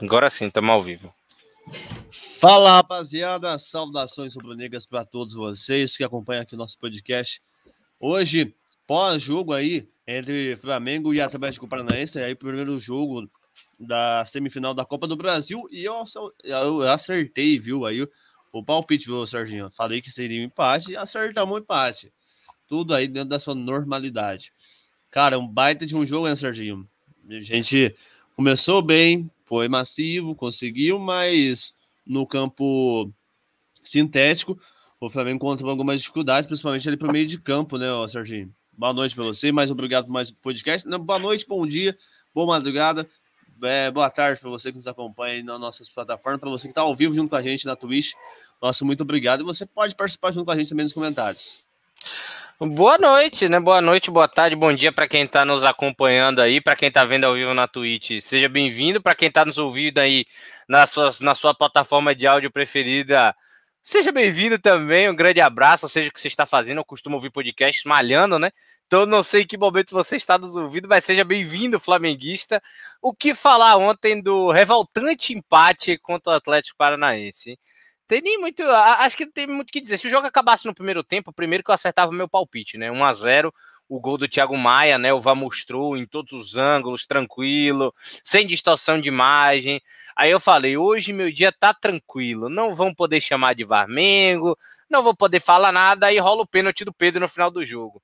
Agora sim, estamos ao vivo. Fala, rapaziada. Saudações rubro-negras para todos vocês que acompanham aqui o nosso podcast. Hoje, pós-jogo aí entre Flamengo e Atlético Paranaense, aí primeiro jogo da semifinal da Copa do Brasil e eu, eu acertei, viu, aí o palpite, viu, Serginho? Falei que seria um empate e acertamos um empate. Tudo aí dentro da sua normalidade. Cara, um baita de um jogo, né, Serginho? A gente começou bem, foi massivo, conseguiu, mas no campo sintético, o Flamengo encontrou algumas dificuldades, principalmente ali para o meio de campo, né, Serginho? Boa noite para você, mais obrigado por mais podcast. Boa noite, bom dia, boa madrugada, é, boa tarde para você que nos acompanha nas nossas plataformas, para você que está ao vivo junto com a gente na Twitch. Nosso muito obrigado. E você pode participar junto com a gente também nos comentários. Boa noite, né? Boa noite, boa tarde, bom dia para quem está nos acompanhando aí, para quem está vendo ao vivo na Twitch. Seja bem-vindo. Para quem está nos ouvindo aí na sua, na sua plataforma de áudio preferida, seja bem-vindo também. Um grande abraço, seja o que você está fazendo. Eu costumo ouvir podcasts malhando, né? Então não sei em que momento você está nos ouvindo, mas seja bem-vindo, flamenguista. O que falar ontem do revoltante empate contra o Atlético Paranaense? Tem nem muito. Acho que não tem muito o que dizer. Se o jogo acabasse no primeiro tempo, primeiro que eu acertava o meu palpite, né? 1 a 0 o gol do Thiago Maia, né? O Vá mostrou em todos os ângulos, tranquilo, sem distorção de imagem. Aí eu falei: hoje meu dia tá tranquilo, não vão poder chamar de Varmengo, não vou poder falar nada. Aí rola o pênalti do Pedro no final do jogo.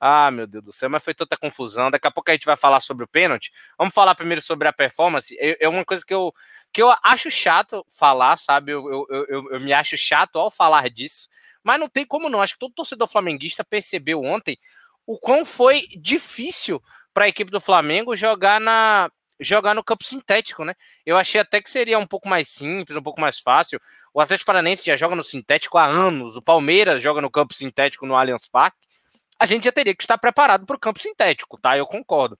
Ah, meu Deus do céu, mas foi tanta confusão. Daqui a pouco a gente vai falar sobre o pênalti. Vamos falar primeiro sobre a performance. É uma coisa que eu, que eu acho chato falar, sabe? Eu, eu, eu, eu me acho chato ao falar disso, mas não tem como não. Acho que todo torcedor flamenguista percebeu ontem o quão foi difícil para a equipe do Flamengo jogar na jogar no campo sintético, né? Eu achei até que seria um pouco mais simples, um pouco mais fácil. O Atlético Paranense já joga no sintético há anos, o Palmeiras joga no campo sintético no Allianz Parque a gente já teria que estar preparado para o campo sintético, tá? Eu concordo.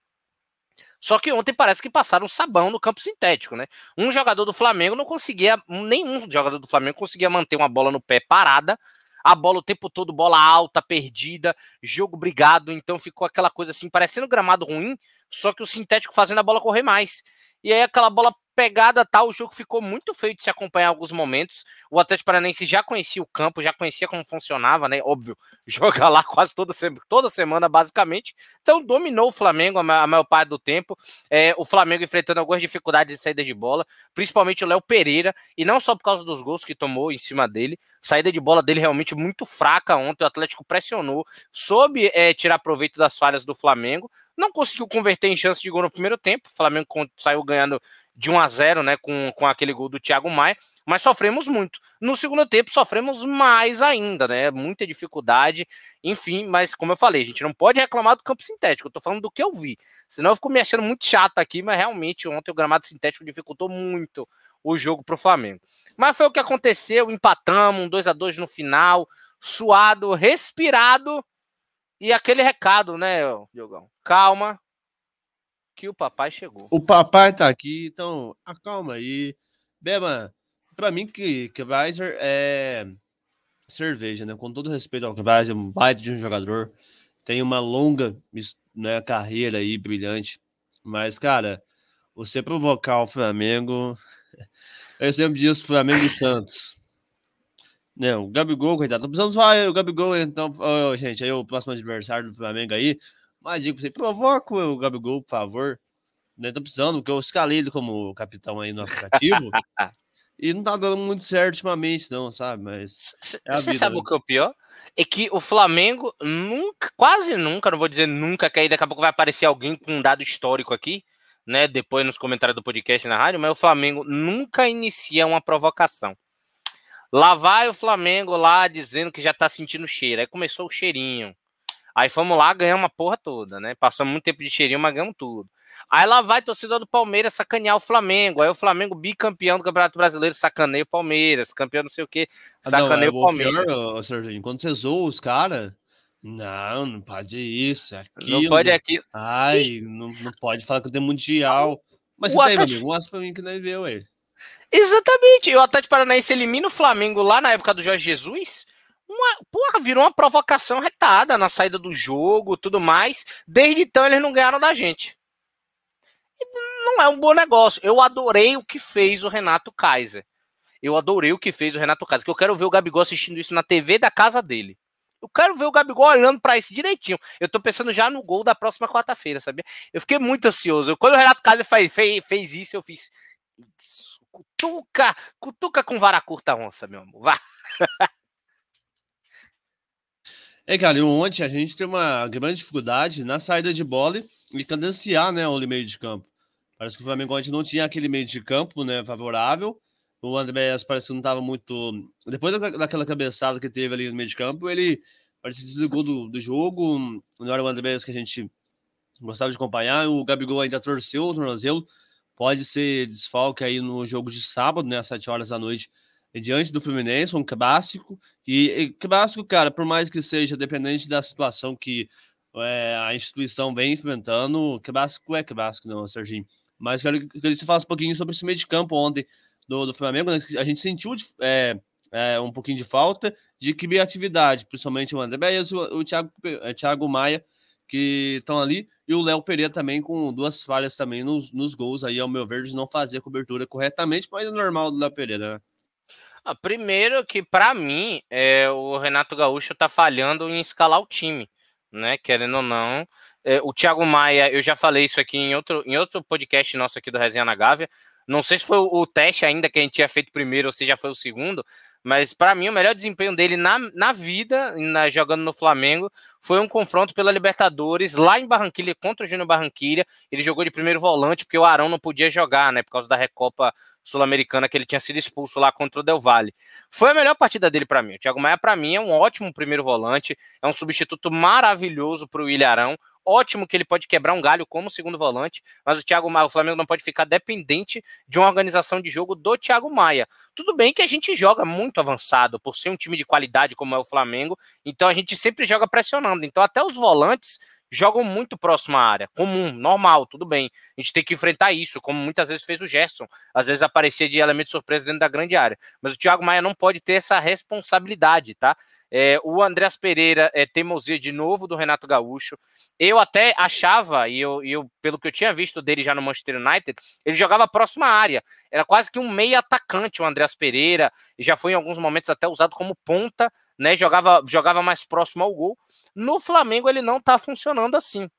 Só que ontem parece que passaram sabão no campo sintético, né? Um jogador do Flamengo não conseguia, nenhum jogador do Flamengo conseguia manter uma bola no pé parada, a bola o tempo todo, bola alta, perdida, jogo brigado, então ficou aquela coisa assim, parecendo gramado ruim, só que o sintético fazendo a bola correr mais. E aí aquela bola pegada tal, o jogo ficou muito feio de se acompanhar em alguns momentos. O Atlético Paranaense já conhecia o campo, já conhecia como funcionava, né? Óbvio, joga lá quase toda, toda semana, basicamente. Então dominou o Flamengo a maior parte do tempo. É, o Flamengo enfrentando algumas dificuldades de saída de bola, principalmente o Léo Pereira, e não só por causa dos gols que tomou em cima dele. Saída de bola dele realmente muito fraca ontem. O Atlético pressionou, soube é, tirar proveito das falhas do Flamengo. Não conseguiu converter em chance de gol no primeiro tempo. O Flamengo saiu ganhando de 1 a 0 né, com, com aquele gol do Thiago Maia, mas sofremos muito. No segundo tempo, sofremos mais ainda, né? Muita dificuldade, enfim, mas como eu falei, a gente não pode reclamar do campo sintético, eu tô falando do que eu vi. Senão eu fico me achando muito chato aqui, mas realmente ontem o gramado sintético dificultou muito o jogo para o Flamengo. Mas foi o que aconteceu, empatamos, um 2 a 2 no final, suado, respirado, e aquele recado, né, Diogão? Calma, que o papai chegou. O papai tá aqui, então acalma aí. Beba, pra mim que Kaiser é cerveja, né? Com todo respeito ao Kaiser, é um baita de um jogador, tem uma longa né, carreira aí, brilhante. Mas, cara, você provocar o Flamengo. Eu sempre disse Flamengo e Santos. Não, o Gabigol, coitado. Não precisamos falar o Gabigol, então, oh, gente, aí o próximo adversário do Flamengo aí. Mas digo pra você, provoca o Gabigol, por favor. Né? Tô precisando, porque eu escalei ele como capitão aí no aplicativo. e não tá dando muito certo ultimamente, não, sabe? Mas. Você é sabe né? o que é o pior? É que o Flamengo nunca, quase nunca, não vou dizer nunca, que aí daqui a pouco vai aparecer alguém com um dado histórico aqui, né? Depois nos comentários do podcast na rádio, mas o Flamengo nunca inicia uma provocação. Lá vai o Flamengo lá dizendo que já tá sentindo cheiro. Aí começou o cheirinho. Aí fomos lá, ganhamos a porra toda, né? Passamos muito tempo de cheirinho, mas ganhamos tudo. Aí lá vai torcedor do Palmeiras sacanear o Flamengo. Aí o Flamengo bicampeão do Campeonato Brasileiro sacaneia o Palmeiras, campeão não sei o quê, sacaneia não, é o Palmeiras. Pior, Serginho, quando você zoa os caras, não, não pode isso, é aquilo. Não pode aquilo. Ai, não, não pode falar que tem mundial. Mas você tem, amigo, mostra pra mim que não viu ele. Exatamente. E o Atlético Paranaense elimina o Flamengo lá na época do Jorge Jesus uma, porra, virou uma provocação retada na saída do jogo, tudo mais. Desde então eles não ganharam da gente. E não é um bom negócio. Eu adorei o que fez o Renato Kaiser. Eu adorei o que fez o Renato Kaiser, que eu quero ver o Gabigol assistindo isso na TV da casa dele. Eu quero ver o Gabigol olhando para isso direitinho. Eu tô pensando já no gol da próxima quarta-feira, sabia? Eu fiquei muito ansioso. Quando o Renato Kaiser fez, fez, fez isso, eu fiz. Isso, cutuca, cutuca com vara curta onça, meu amor. Vá. É, cara, ontem a gente tem uma grande dificuldade na saída de bola e cadenciar, né, o meio de campo. Parece que o Flamengo ontem não tinha aquele meio de campo, né, favorável. O Andréas parece que não estava muito. Depois daquela cabeçada que teve ali no meio de campo, ele parece que desligou do, do jogo. Não era o Andréas que a gente gostava de acompanhar. O Gabigol ainda torceu o tornozelo. Pode ser desfalque aí no jogo de sábado, né, às 7 horas da noite, diante do Fluminense, um clássico. E, e clássico, cara, por mais que seja dependente da situação que é, a instituição vem enfrentando, clássico é clássico, não, Serginho. Mas quero que você fale um pouquinho sobre esse meio de campo ontem do, do Flamengo. Né? A gente sentiu é, é, um pouquinho de falta de criatividade, principalmente o André e o, o Thiago, é, Thiago Maia, que estão ali, e o Léo Pereira também com duas falhas também nos, nos gols aí, ao meu ver, de não fazer a cobertura corretamente, mas é normal do Léo Pereira, né? Ah, primeiro que, para mim, é, o Renato Gaúcho tá falhando em escalar o time, né? Querendo ou não. É, o Thiago Maia, eu já falei isso aqui em outro, em outro podcast nosso aqui do Resenha na Gávea. Não sei se foi o teste ainda que a gente tinha feito primeiro ou se já foi o segundo, mas para mim o melhor desempenho dele na, na vida, na, jogando no Flamengo, foi um confronto pela Libertadores lá em Barranquilha contra o Júnior Barranquilha. Ele jogou de primeiro volante porque o Arão não podia jogar, né, por causa da Recopa Sul-Americana que ele tinha sido expulso lá contra o Del Valle. Foi a melhor partida dele para mim. O Thiago Maia para mim é um ótimo primeiro volante, é um substituto maravilhoso para o Ilharão. Ótimo que ele pode quebrar um galho como segundo volante, mas o Thiago Maia, o Flamengo não pode ficar dependente de uma organização de jogo do Thiago Maia. Tudo bem que a gente joga muito avançado, por ser um time de qualidade como é o Flamengo, então a gente sempre joga pressionando. Então até os volantes jogam muito próximo à área, comum, normal, tudo bem. A gente tem que enfrentar isso, como muitas vezes fez o Gerson. Às vezes aparecia de elemento surpresa dentro da grande área. Mas o Thiago Maia não pode ter essa responsabilidade, tá? É, o Andreas Pereira é teimosia de novo do Renato Gaúcho. Eu até achava, e eu, eu, pelo que eu tinha visto dele já no Manchester United, ele jogava próxima área. Era quase que um meio atacante o Andreas Pereira, e já foi em alguns momentos até usado como ponta né? Jogava, jogava mais próximo ao gol. No Flamengo ele não está funcionando assim.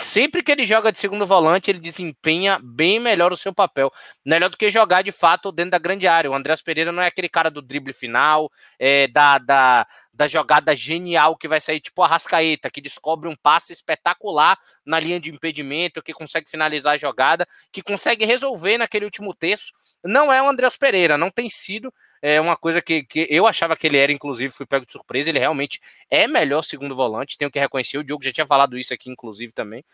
Sempre que ele joga de segundo volante, ele desempenha bem melhor o seu papel. Melhor do que jogar de fato dentro da grande área. O Andrés Pereira não é aquele cara do drible final, é, da, da, da jogada genial que vai sair tipo a Rascaeta, que descobre um passe espetacular na linha de impedimento, que consegue finalizar a jogada, que consegue resolver naquele último terço. Não é o Andrés Pereira, não tem sido é uma coisa que, que eu achava que ele era, inclusive, fui pego de surpresa. Ele realmente é melhor segundo volante, tenho que reconhecer. O Diogo já tinha falado isso aqui, inclusive, também.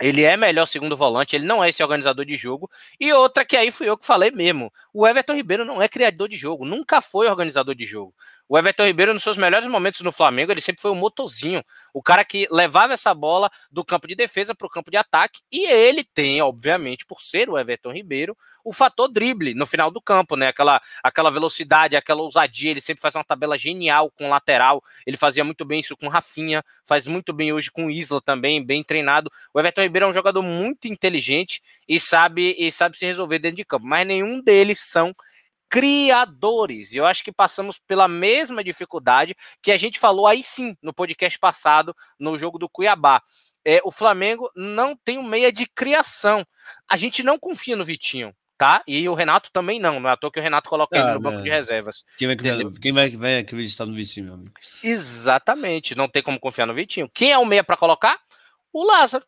Ele é melhor segundo volante, ele não é esse organizador de jogo. E outra que aí fui eu que falei mesmo. O Everton Ribeiro não é criador de jogo, nunca foi organizador de jogo. O Everton Ribeiro, nos seus melhores momentos no Flamengo, ele sempre foi um motorzinho. O cara que levava essa bola do campo de defesa para o campo de ataque. E ele tem, obviamente, por ser o Everton Ribeiro, o fator drible no final do campo, né? Aquela, aquela velocidade, aquela ousadia. Ele sempre faz uma tabela genial com lateral. Ele fazia muito bem isso com Rafinha, faz muito bem hoje com Isla também, bem treinado. O Everton Ribeiro é um jogador muito inteligente e sabe, e sabe se resolver dentro de campo, mas nenhum deles são criadores. E eu acho que passamos pela mesma dificuldade que a gente falou aí sim no podcast passado, no jogo do Cuiabá. É, o Flamengo não tem um meia de criação. A gente não confia no Vitinho tá? E o Renato também não, não é à toa que o Renato coloca ah, ele no banco de reservas. Quem vai, quem vai, vai acreditar no Vitinho, meu amigo? Exatamente, não tem como confiar no Vitinho. Quem é o meia para colocar? O Lázaro.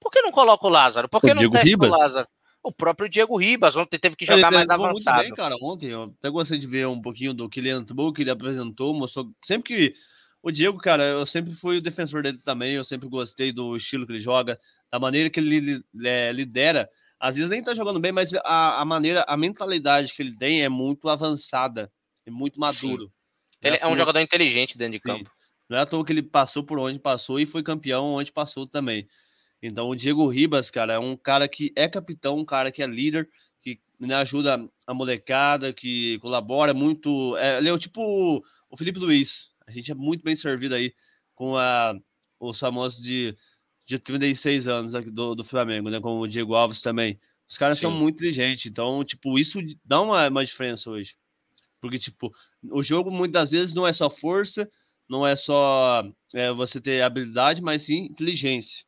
Por que não coloca o Lázaro? Por que o não Diego testa o Lázaro? O próprio Diego Ribas ontem teve que jogar ele mais avançado. Muito bem, cara, ontem eu até gostei de ver um pouquinho do que ele entrou, que ele apresentou, mostrou sempre que o Diego, cara, eu sempre fui o defensor dele também, eu sempre gostei do estilo que ele joga, da maneira que ele é, lidera às vezes nem tá jogando bem, mas a, a maneira, a mentalidade que ele tem é muito avançada, é muito maduro. Sim. Ele é, é um jogador inteligente dentro de Sim. campo. Não é à toa que ele passou por onde passou e foi campeão onde passou também. Então o Diego Ribas, cara, é um cara que é capitão, um cara que é líder, que né, ajuda a molecada, que colabora muito. É, ele é o tipo o Felipe Luiz. A gente é muito bem servido aí com a, os famosos de de 36 anos do, do Flamengo, né? Como o Diego Alves também. Os caras Sim. são muito inteligentes, então, tipo, isso dá uma, uma diferença hoje. Porque, tipo, o jogo muitas vezes não é só força, não é só é, você ter habilidade, mas sim inteligência.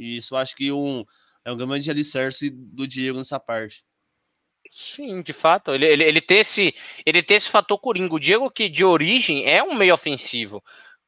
E isso acho que um, é um grande alicerce do Diego nessa parte. Sim, de fato. Ele, ele, ele, tem esse, ele tem esse fator coringa. O Diego, que de origem é um meio ofensivo.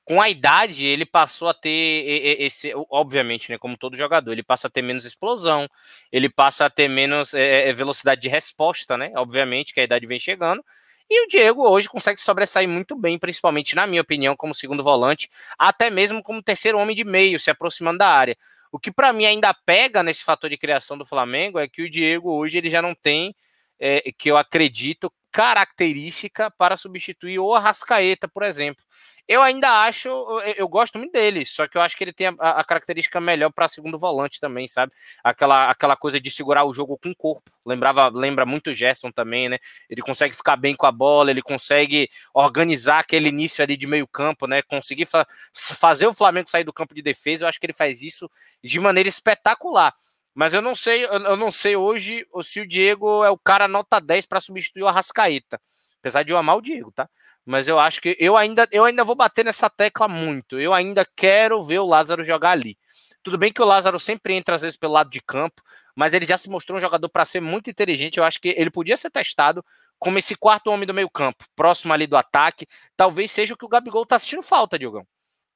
Com a idade, ele passou a ter esse, obviamente, né, como todo jogador, ele passa a ter menos explosão, ele passa a ter menos é, é, velocidade de resposta, né? Obviamente que a idade vem chegando. E o Diego hoje consegue sobressair muito bem, principalmente, na minha opinião, como segundo volante, até mesmo como terceiro homem de meio, se aproximando da área. O que para mim ainda pega nesse fator de criação do Flamengo é que o Diego hoje ele já não tem é, que eu acredito, característica para substituir o Arrascaeta, por exemplo. Eu ainda acho, eu, eu gosto muito dele, só que eu acho que ele tem a, a característica melhor para segundo volante também, sabe? Aquela, aquela coisa de segurar o jogo com o corpo. Lembrava, lembra muito o Gerson também, né? Ele consegue ficar bem com a bola, ele consegue organizar aquele início ali de meio campo, né? Conseguir fa fazer o Flamengo sair do campo de defesa. Eu acho que ele faz isso de maneira espetacular. Mas eu não sei, eu não sei hoje se o Diego é o cara nota 10 para substituir o Arrascaeta. Apesar de eu amar o Diego, tá? Mas eu acho que eu ainda, eu ainda vou bater nessa tecla muito. Eu ainda quero ver o Lázaro jogar ali. Tudo bem que o Lázaro sempre entra às vezes pelo lado de campo, mas ele já se mostrou um jogador para ser muito inteligente. Eu acho que ele podia ser testado como esse quarto homem do meio campo, próximo ali do ataque. Talvez seja o que o Gabigol tá assistindo falta, Diogão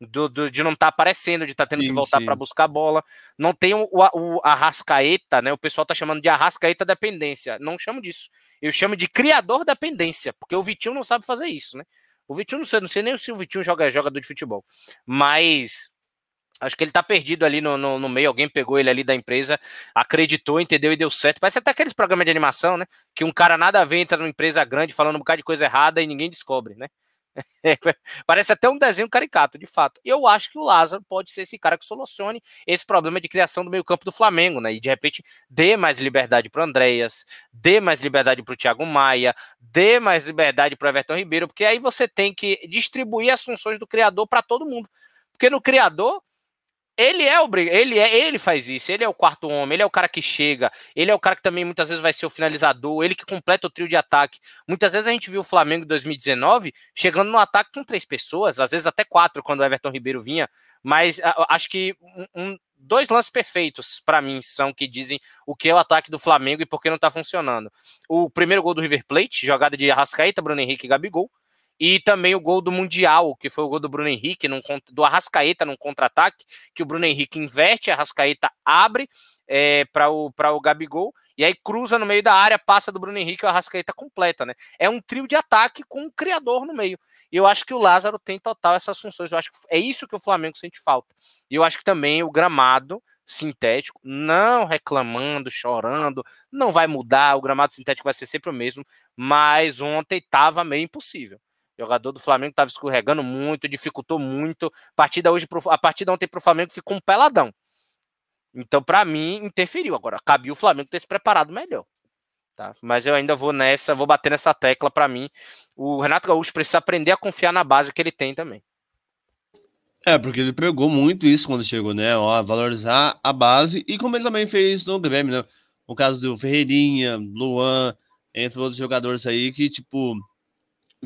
do, do, de não estar tá aparecendo, de estar tá tendo sim, que voltar para buscar a bola. Não tem o, o, né? O pessoal tá chamando de Arrascaeta dependência. Não chamo disso. Eu chamo de criador dependência, porque o Vitinho não sabe fazer isso, né? O Vitinho não sei, não sei nem se o Vitinho joga jogador de futebol, mas acho que ele tá perdido ali no, no, no, meio. Alguém pegou ele ali da empresa, acreditou, entendeu e deu certo. Parece até aqueles programas de animação, né? Que um cara nada a ver entra numa empresa grande falando um bocado de coisa errada e ninguém descobre, né? Parece até um desenho caricato, de fato. Eu acho que o Lázaro pode ser esse cara que solucione esse problema de criação do meio-campo do Flamengo, né? E de repente dê mais liberdade para Andréas, dê mais liberdade para o Thiago Maia, dê mais liberdade para Everton Ribeiro, porque aí você tem que distribuir as funções do criador para todo mundo. Porque no criador, ele é obrigado, ele é, ele faz isso, ele é o quarto homem, ele é o cara que chega, ele é o cara que também muitas vezes vai ser o finalizador, ele que completa o trio de ataque. Muitas vezes a gente viu o Flamengo em 2019 chegando no ataque com três pessoas, às vezes até quatro quando o Everton Ribeiro vinha, mas acho que um, dois lances perfeitos para mim são que dizem o que é o ataque do Flamengo e por que não tá funcionando. O primeiro gol do River Plate, jogada de Arrascaeta, Bruno Henrique e Gabigol. E também o gol do Mundial, que foi o gol do Bruno Henrique, num, do Arrascaeta num contra-ataque, que o Bruno Henrique inverte, a Arrascaeta abre é, para o, o Gabigol, e aí cruza no meio da área, passa do Bruno Henrique o Arrascaeta completa, né? É um trio de ataque com um criador no meio. E eu acho que o Lázaro tem total essas funções. Eu acho que é isso que o Flamengo sente falta. E eu acho que também o gramado sintético, não reclamando, chorando, não vai mudar, o gramado sintético vai ser sempre o mesmo, mas ontem estava meio impossível. O jogador do Flamengo estava escorregando muito, dificultou muito. A partida hoje, a partida ontem para o Flamengo ficou um peladão. Então, para mim, interferiu. Agora, cabia o Flamengo ter se preparado melhor. Tá? Mas eu ainda vou nessa, vou bater nessa tecla para mim. O Renato Gaúcho precisa aprender a confiar na base que ele tem também. É, porque ele pregou muito isso quando chegou, né? Ó, valorizar a base e como ele também fez no Grêmio, né? No caso do Ferreirinha, Luan, entre outros jogadores aí que, tipo,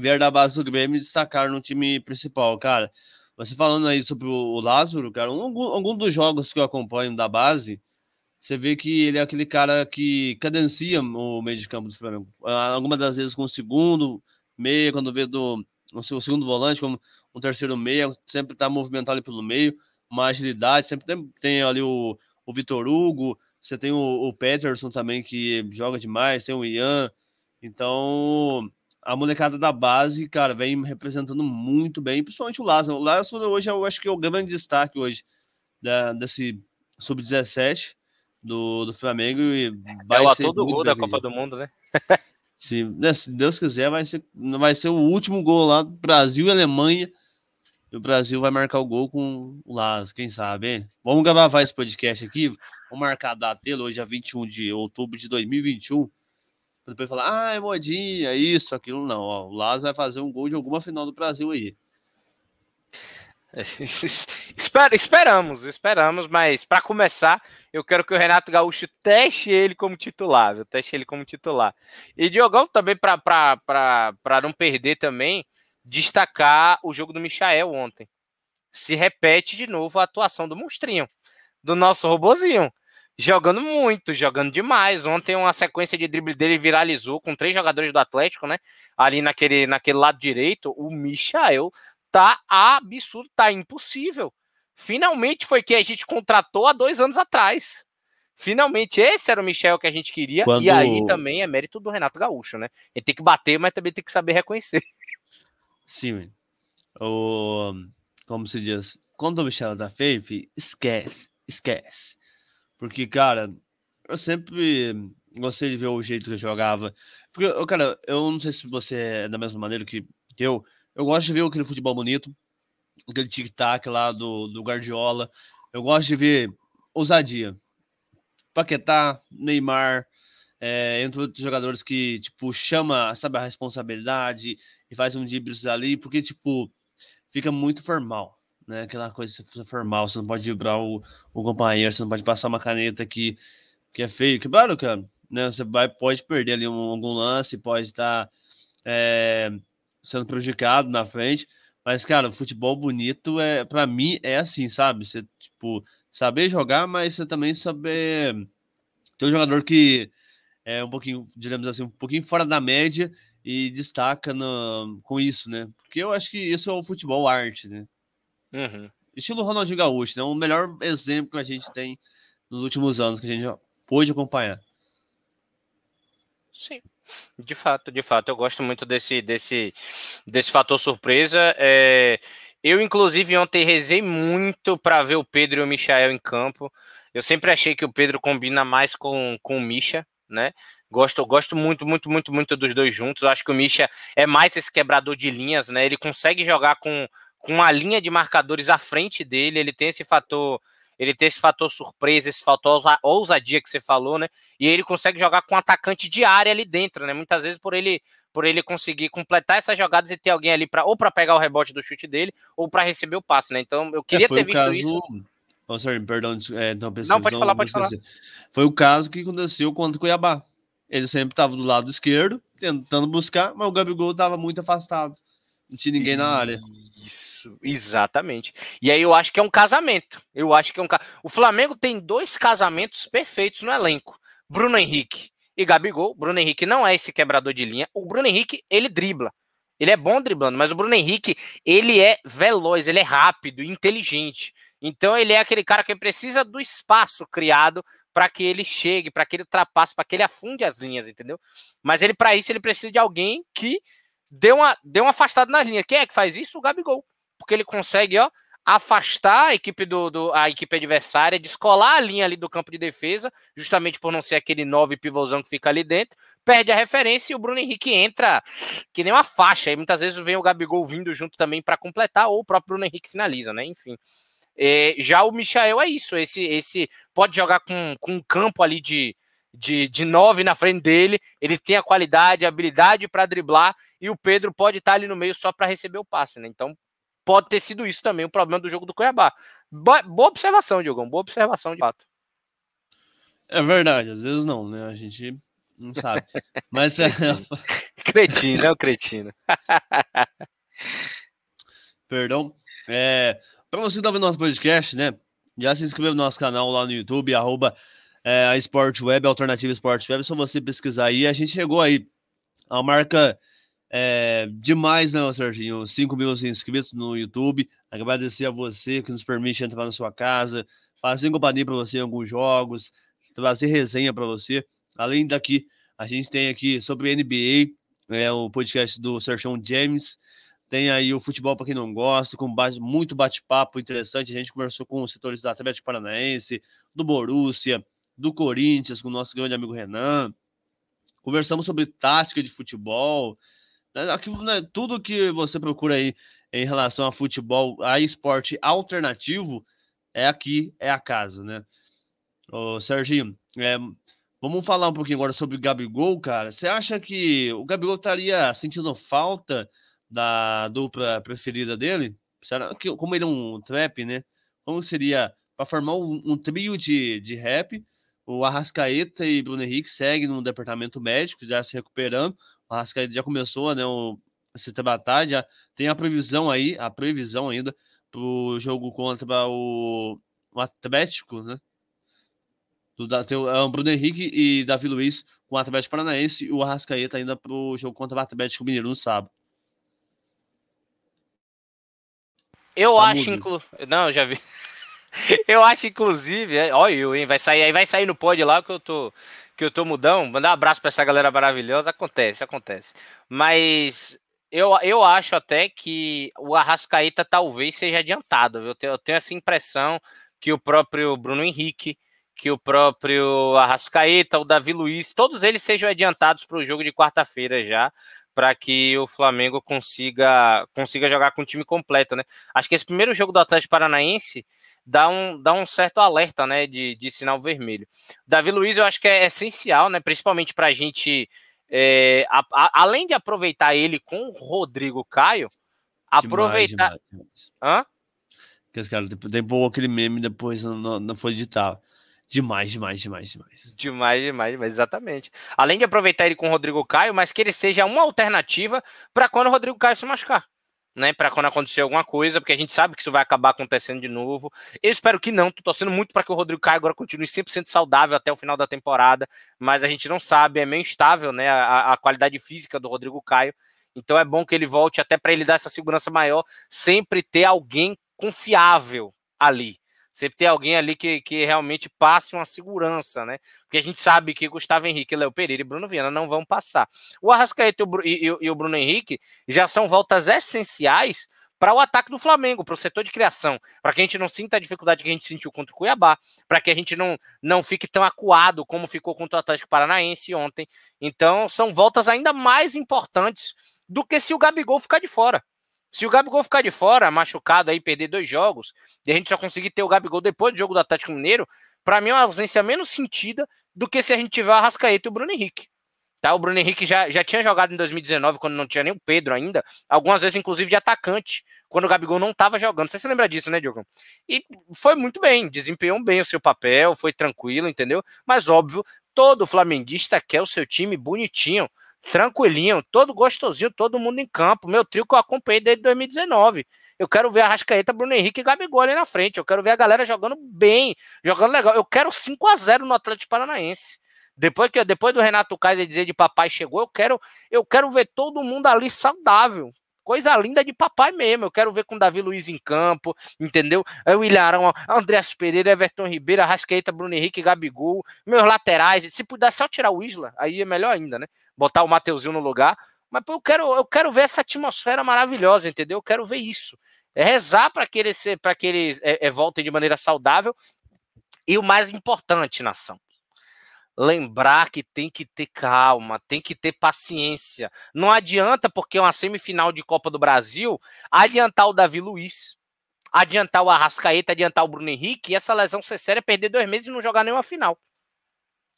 vier da base do Grêmio e destacar no time principal, cara. Você falando aí sobre o Lázaro, cara, um, algum, algum dos jogos que eu acompanho da base, você vê que ele é aquele cara que cadencia o meio de campo do Flamengo. Ah, algumas das vezes com o segundo meia, quando vê do o segundo volante, como um terceiro meia, sempre tá movimentado ali pelo meio, uma agilidade, sempre tem, tem ali o, o Vitor Hugo, você tem o, o Peterson também que joga demais, tem o Ian, então a molecada da base, cara, vem representando muito bem, principalmente o Lázaro. O Lázaro hoje eu acho que é o grande destaque hoje da, desse sub-17 do, do Flamengo. E vai é o ator do gol da Copa do Mundo, né? se, né, se Deus quiser, vai ser, vai ser o último gol lá do Brasil e Alemanha. E o Brasil vai marcar o gol com o Lázaro, quem sabe, hein? Vamos gravar esse podcast aqui. Vamos marcar a data dele, hoje é 21 de outubro de 2021 depois falar, ah, é modinha, isso, aquilo, não. Ó, o Lázaro vai fazer um gol de alguma final do Brasil aí. Esper, esperamos, esperamos, mas para começar, eu quero que o Renato Gaúcho teste ele como titular, teste ele como titular. E Diogão também para não perder também, destacar o jogo do Michael ontem. Se repete de novo a atuação do monstrinho, do nosso robozinho. Jogando muito, jogando demais. Ontem uma sequência de drible dele viralizou com três jogadores do Atlético, né? Ali naquele, naquele lado direito, o Michael tá absurdo, tá impossível. Finalmente foi que a gente contratou há dois anos atrás. Finalmente, esse era o Michel que a gente queria. Quando... E aí também é mérito do Renato Gaúcho, né? Ele tem que bater, mas também tem que saber reconhecer. Sim, o como se diz, quando o Michel tá feio, esquece, esquece. Porque, cara, eu sempre gostei de ver o jeito que ele jogava. Porque, cara, eu não sei se você é da mesma maneira que eu, eu gosto de ver aquele futebol bonito, aquele tic-tac lá do, do Guardiola. Eu gosto de ver ousadia. Paquetá, Neymar, é, entre outros jogadores que, tipo, chama, sabe, a responsabilidade e faz um dribles ali, porque, tipo, fica muito formal, né? Aquela coisa formal, você não pode vibrar o, o companheiro, você não pode passar uma caneta que, que é feio. Que, claro, cara, né? Você vai, pode perder ali um, algum lance, pode estar... É, sendo prejudicado na frente. Mas, cara, o futebol bonito é, para mim, é assim, sabe? Você, tipo, saber jogar, mas você também saber ter um jogador que é um pouquinho, digamos assim, um pouquinho fora da média e destaca no, com isso, né? Porque eu acho que isso é o futebol arte, né? Uhum. Estilo Ronaldinho Gaúcho, né? O melhor exemplo que a gente tem nos últimos anos, que a gente pôde acompanhar. Sim, de fato, de fato, eu gosto muito desse, desse, desse fator surpresa. É, eu, inclusive, ontem rezei muito para ver o Pedro e o Michael em campo. Eu sempre achei que o Pedro combina mais com, com o Misha, né? Gosto, gosto muito, muito, muito, muito dos dois juntos. Eu acho que o Misha é mais esse quebrador de linhas, né? Ele consegue jogar com, com uma linha de marcadores à frente dele, ele tem esse fator ele tem esse fator surpresa, esse fator ousadia que você falou, né? E ele consegue jogar com um atacante de área ali dentro, né? Muitas vezes por ele por ele conseguir completar essas jogadas e ter alguém ali para ou para pegar o rebote do chute dele ou para receber o passe, né? Então eu queria é, ter visto caso... isso. Oh, sorry, perdão, é, não, não, pode falar, pode falar. Foi o caso que aconteceu contra o Cuiabá. Ele sempre estava do lado esquerdo, tentando buscar, mas o Gabigol estava muito afastado. Não tinha ninguém na área. Isso, exatamente. E aí eu acho que é um casamento. Eu acho que é um O Flamengo tem dois casamentos perfeitos no elenco. Bruno Henrique e Gabigol. Bruno Henrique não é esse quebrador de linha. O Bruno Henrique, ele dribla. Ele é bom driblando, mas o Bruno Henrique, ele é veloz, ele é rápido, inteligente. Então ele é aquele cara que precisa do espaço criado para que ele chegue, para que ele ultrapasse, para que ele afunde as linhas, entendeu? Mas ele para isso ele precisa de alguém que dê uma, dê uma afastada nas linhas. Quem é que faz isso? O Gabigol porque ele consegue, ó, afastar a equipe do, do, a equipe adversária, descolar a linha ali do campo de defesa, justamente por não ser aquele nove pivôzão que fica ali dentro, perde a referência e o Bruno Henrique entra que nem uma faixa. E muitas vezes vem o Gabigol vindo junto também para completar, ou o próprio Bruno Henrique finaliza, né? Enfim. É, já o Michael é isso, esse, esse pode jogar com, com um campo ali de, de, de nove na frente dele, ele tem a qualidade, a habilidade para driblar, e o Pedro pode estar ali no meio só para receber o passe, né? Então pode ter sido isso também o problema do jogo do Cuiabá. Boa, boa observação, Diogão. Boa observação de fato. É verdade, às vezes não, né? A gente não sabe. Mas é. cretino, é o cretino. Perdão. É, para você que tá vendo nosso podcast, né? Já se inscreveu no nosso canal lá no YouTube, arroba é, a Sport Web, Alternativa Sport Web, só você pesquisar aí. A gente chegou aí a marca é, demais, né, Serginho? 5 mil inscritos no YouTube. Agradecer a você que nos permite entrar na sua casa, fazer companhia para você em alguns jogos, trazer resenha para você. Além daqui, a gente tem aqui sobre NBA, é o podcast do Sergião James. Tem aí o futebol para quem não gosta, com base, muito bate-papo interessante. A gente conversou com os setores do Atlético Paranaense, do Borussia, do Corinthians, com o nosso grande amigo Renan. Conversamos sobre tática de futebol, né, aqui, né, tudo que você procura aí em relação a futebol, a esporte alternativo, é aqui, é a casa, né? Ô, Serginho, é, vamos falar um pouquinho agora sobre o Gabigol, cara. Você acha que o Gabigol estaria sentindo falta da dupla preferida dele? Será que, como ele é um trap, né? Como seria para formar um, um, trio de, de rap? O Arrascaeta e Bruno Henrique seguem no departamento médico, já se recuperando. O Arrascaeta já começou, né? O, se tratar, já tem a previsão aí, a previsão ainda para o jogo contra o, o Atlético, né? Do, tem o, é o Bruno Henrique e Davi Luiz com o Atlético Paranaense e o Arrascaeta ainda para o jogo contra o Atlético Mineiro no sábado. Eu tá acho, inclu... não, já vi. eu acho, inclusive, é, olha eu, hein? Vai sair aí, vai sair no pod lá que eu tô que eu tô mudão. Mandar um abraço para essa galera maravilhosa. Acontece, acontece. Mas eu, eu acho até que o Arrascaeta talvez seja adiantado. Eu tenho, eu tenho essa impressão que o próprio Bruno Henrique, que o próprio Arrascaeta, o Davi Luiz, todos eles sejam adiantados para o jogo de quarta-feira já, para que o Flamengo consiga consiga jogar com o time completo, né? Acho que esse primeiro jogo do Atlético Paranaense dá um, dá um certo alerta, né, de, de sinal vermelho. Davi Luiz eu acho que é essencial, né, principalmente para a gente é, a, a, além de aproveitar ele com o Rodrigo Caio, aproveitar. Demais, demais. Hã? Que esse cara depois aquele meme depois não, não foi editar. Demais, demais, demais, demais. Demais, demais, demais, exatamente. Além de aproveitar ele com o Rodrigo Caio, mas que ele seja uma alternativa para quando o Rodrigo Caio se machucar né, para quando acontecer alguma coisa, porque a gente sabe que isso vai acabar acontecendo de novo. Eu espero que não, tô torcendo muito para que o Rodrigo Caio agora continue 100% saudável até o final da temporada, mas a gente não sabe, é meio instável, né, a, a qualidade física do Rodrigo Caio. Então é bom que ele volte até para ele dar essa segurança maior, sempre ter alguém confiável ali. Sempre ter alguém ali que, que realmente passe uma segurança, né? Porque a gente sabe que Gustavo Henrique, Léo Pereira e Bruno Viana não vão passar. O Arrascaeta e o, e o Bruno Henrique já são voltas essenciais para o ataque do Flamengo, para o setor de criação, para que a gente não sinta a dificuldade que a gente sentiu contra o Cuiabá, para que a gente não, não fique tão acuado como ficou contra o Atlético Paranaense ontem. Então, são voltas ainda mais importantes do que se o Gabigol ficar de fora. Se o Gabigol ficar de fora, machucado aí, perder dois jogos, e a gente só conseguir ter o Gabigol depois do jogo do Atlético Mineiro, para mim é uma ausência menos sentida do que se a gente tiver o Arrascaeta e o Bruno Henrique. Tá? O Bruno Henrique já, já tinha jogado em 2019, quando não tinha nem o Pedro ainda, algumas vezes, inclusive, de atacante, quando o Gabigol não estava jogando. Você se lembra disso, né, Diogo? E foi muito bem, desempenhou bem o seu papel, foi tranquilo, entendeu? Mas, óbvio, todo flamenguista quer o seu time bonitinho tranquilinho, todo gostosinho, todo mundo em campo. Meu trio que eu acompanhei desde 2019. Eu quero ver a Rascaeta, Bruno Henrique e Gabigol ali na frente. Eu quero ver a galera jogando bem, jogando legal. Eu quero 5 a 0 no Atlético Paranaense. Depois que depois do Renato Kaiser dizer de papai chegou, eu quero eu quero ver todo mundo ali saudável. Coisa linda de papai mesmo. Eu quero ver com Davi Luiz em campo, entendeu? É o Ilharão, Andréas Pereira, Everton Ribeiro, Rascaeta, Bruno Henrique, Gabigol, meus laterais. Se puder só tirar o Isla, aí é melhor ainda, né? botar o Mateuzinho no lugar. Mas pô, eu quero, eu quero ver essa atmosfera maravilhosa, entendeu? Eu quero ver isso. É rezar para que eles, pra que eles é, é, voltem de maneira saudável. E o mais importante, nação, lembrar que tem que ter calma, tem que ter paciência. Não adianta, porque é uma semifinal de Copa do Brasil, adiantar o Davi Luiz, adiantar o Arrascaeta, adiantar o Bruno Henrique, e essa lesão ser séria, perder dois meses e não jogar nenhuma final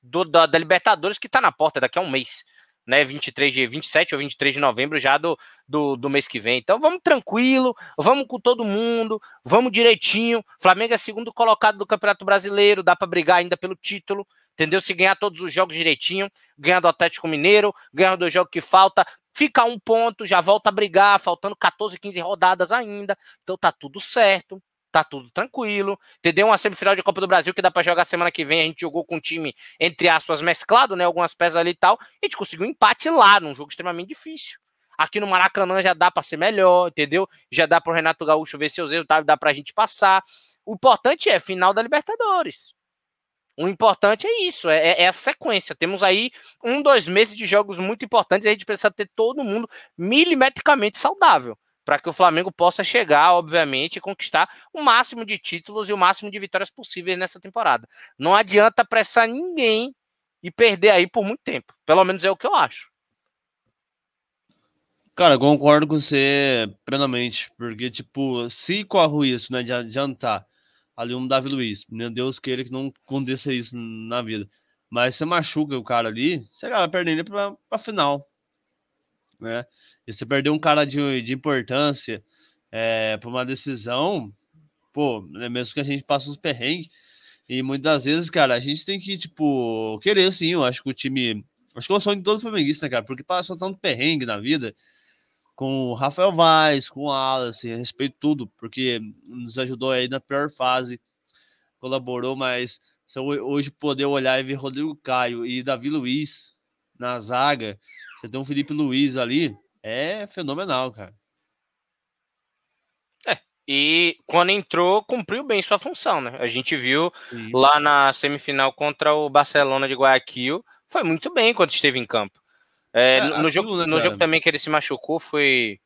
do, da, da Libertadores, que está na porta daqui a um mês né, 23 de 27 ou 23 de novembro já do, do, do, mês que vem. Então vamos tranquilo, vamos com todo mundo, vamos direitinho. Flamengo é segundo colocado do Campeonato Brasileiro, dá para brigar ainda pelo título, entendeu? Se ganhar todos os jogos direitinho, ganhar do Atlético Mineiro, ganhar dois jogos que falta, fica um ponto, já volta a brigar, faltando 14, 15 rodadas ainda. Então tá tudo certo tá tudo tranquilo. Entendeu? Uma semifinal de Copa do Brasil que dá para jogar semana que vem. A gente jogou com um time, entre aspas, mesclado, né? Algumas peças ali e tal. A gente conseguiu um empate lá, num jogo extremamente difícil. Aqui no Maracanã já dá para ser melhor, entendeu? Já dá pro Renato Gaúcho ver seus erros, dá pra gente passar. O importante é final da Libertadores. O importante é isso, é, é, essa sequência. Temos aí um, dois meses de jogos muito importantes. A gente precisa ter todo mundo milimetricamente saudável para que o Flamengo possa chegar, obviamente, e conquistar o máximo de títulos e o máximo de vitórias possíveis nessa temporada. Não adianta apressar ninguém e perder aí por muito tempo. Pelo menos é o que eu acho. Cara, concordo com você plenamente, porque, tipo, se corre isso, né, de adiantar ali um Davi Luiz, meu Deus queira que não aconteça isso na vida, mas você machuca o cara ali, você acaba perdendo para pra final, né? E você perdeu um cara de, de importância é, para uma decisão, pô, é mesmo que a gente passe uns perrengues. E muitas vezes, cara, a gente tem que, tipo, querer sim. Eu acho que o time. Acho que é o sonho de todo flamenguista, cara, porque passou tanto perrengue na vida com o Rafael Vaz, com o Wallace, respeito tudo, porque nos ajudou aí na pior fase, colaborou, mas hoje poder olhar e ver Rodrigo Caio e Davi Luiz na zaga, você tem um Felipe Luiz ali, é fenomenal, cara. É, e quando entrou, cumpriu bem sua função, né? A gente viu Sim. lá na semifinal contra o Barcelona de Guayaquil, foi muito bem quando esteve em campo. É, é, no, jogo, né, no jogo também que ele se machucou foi,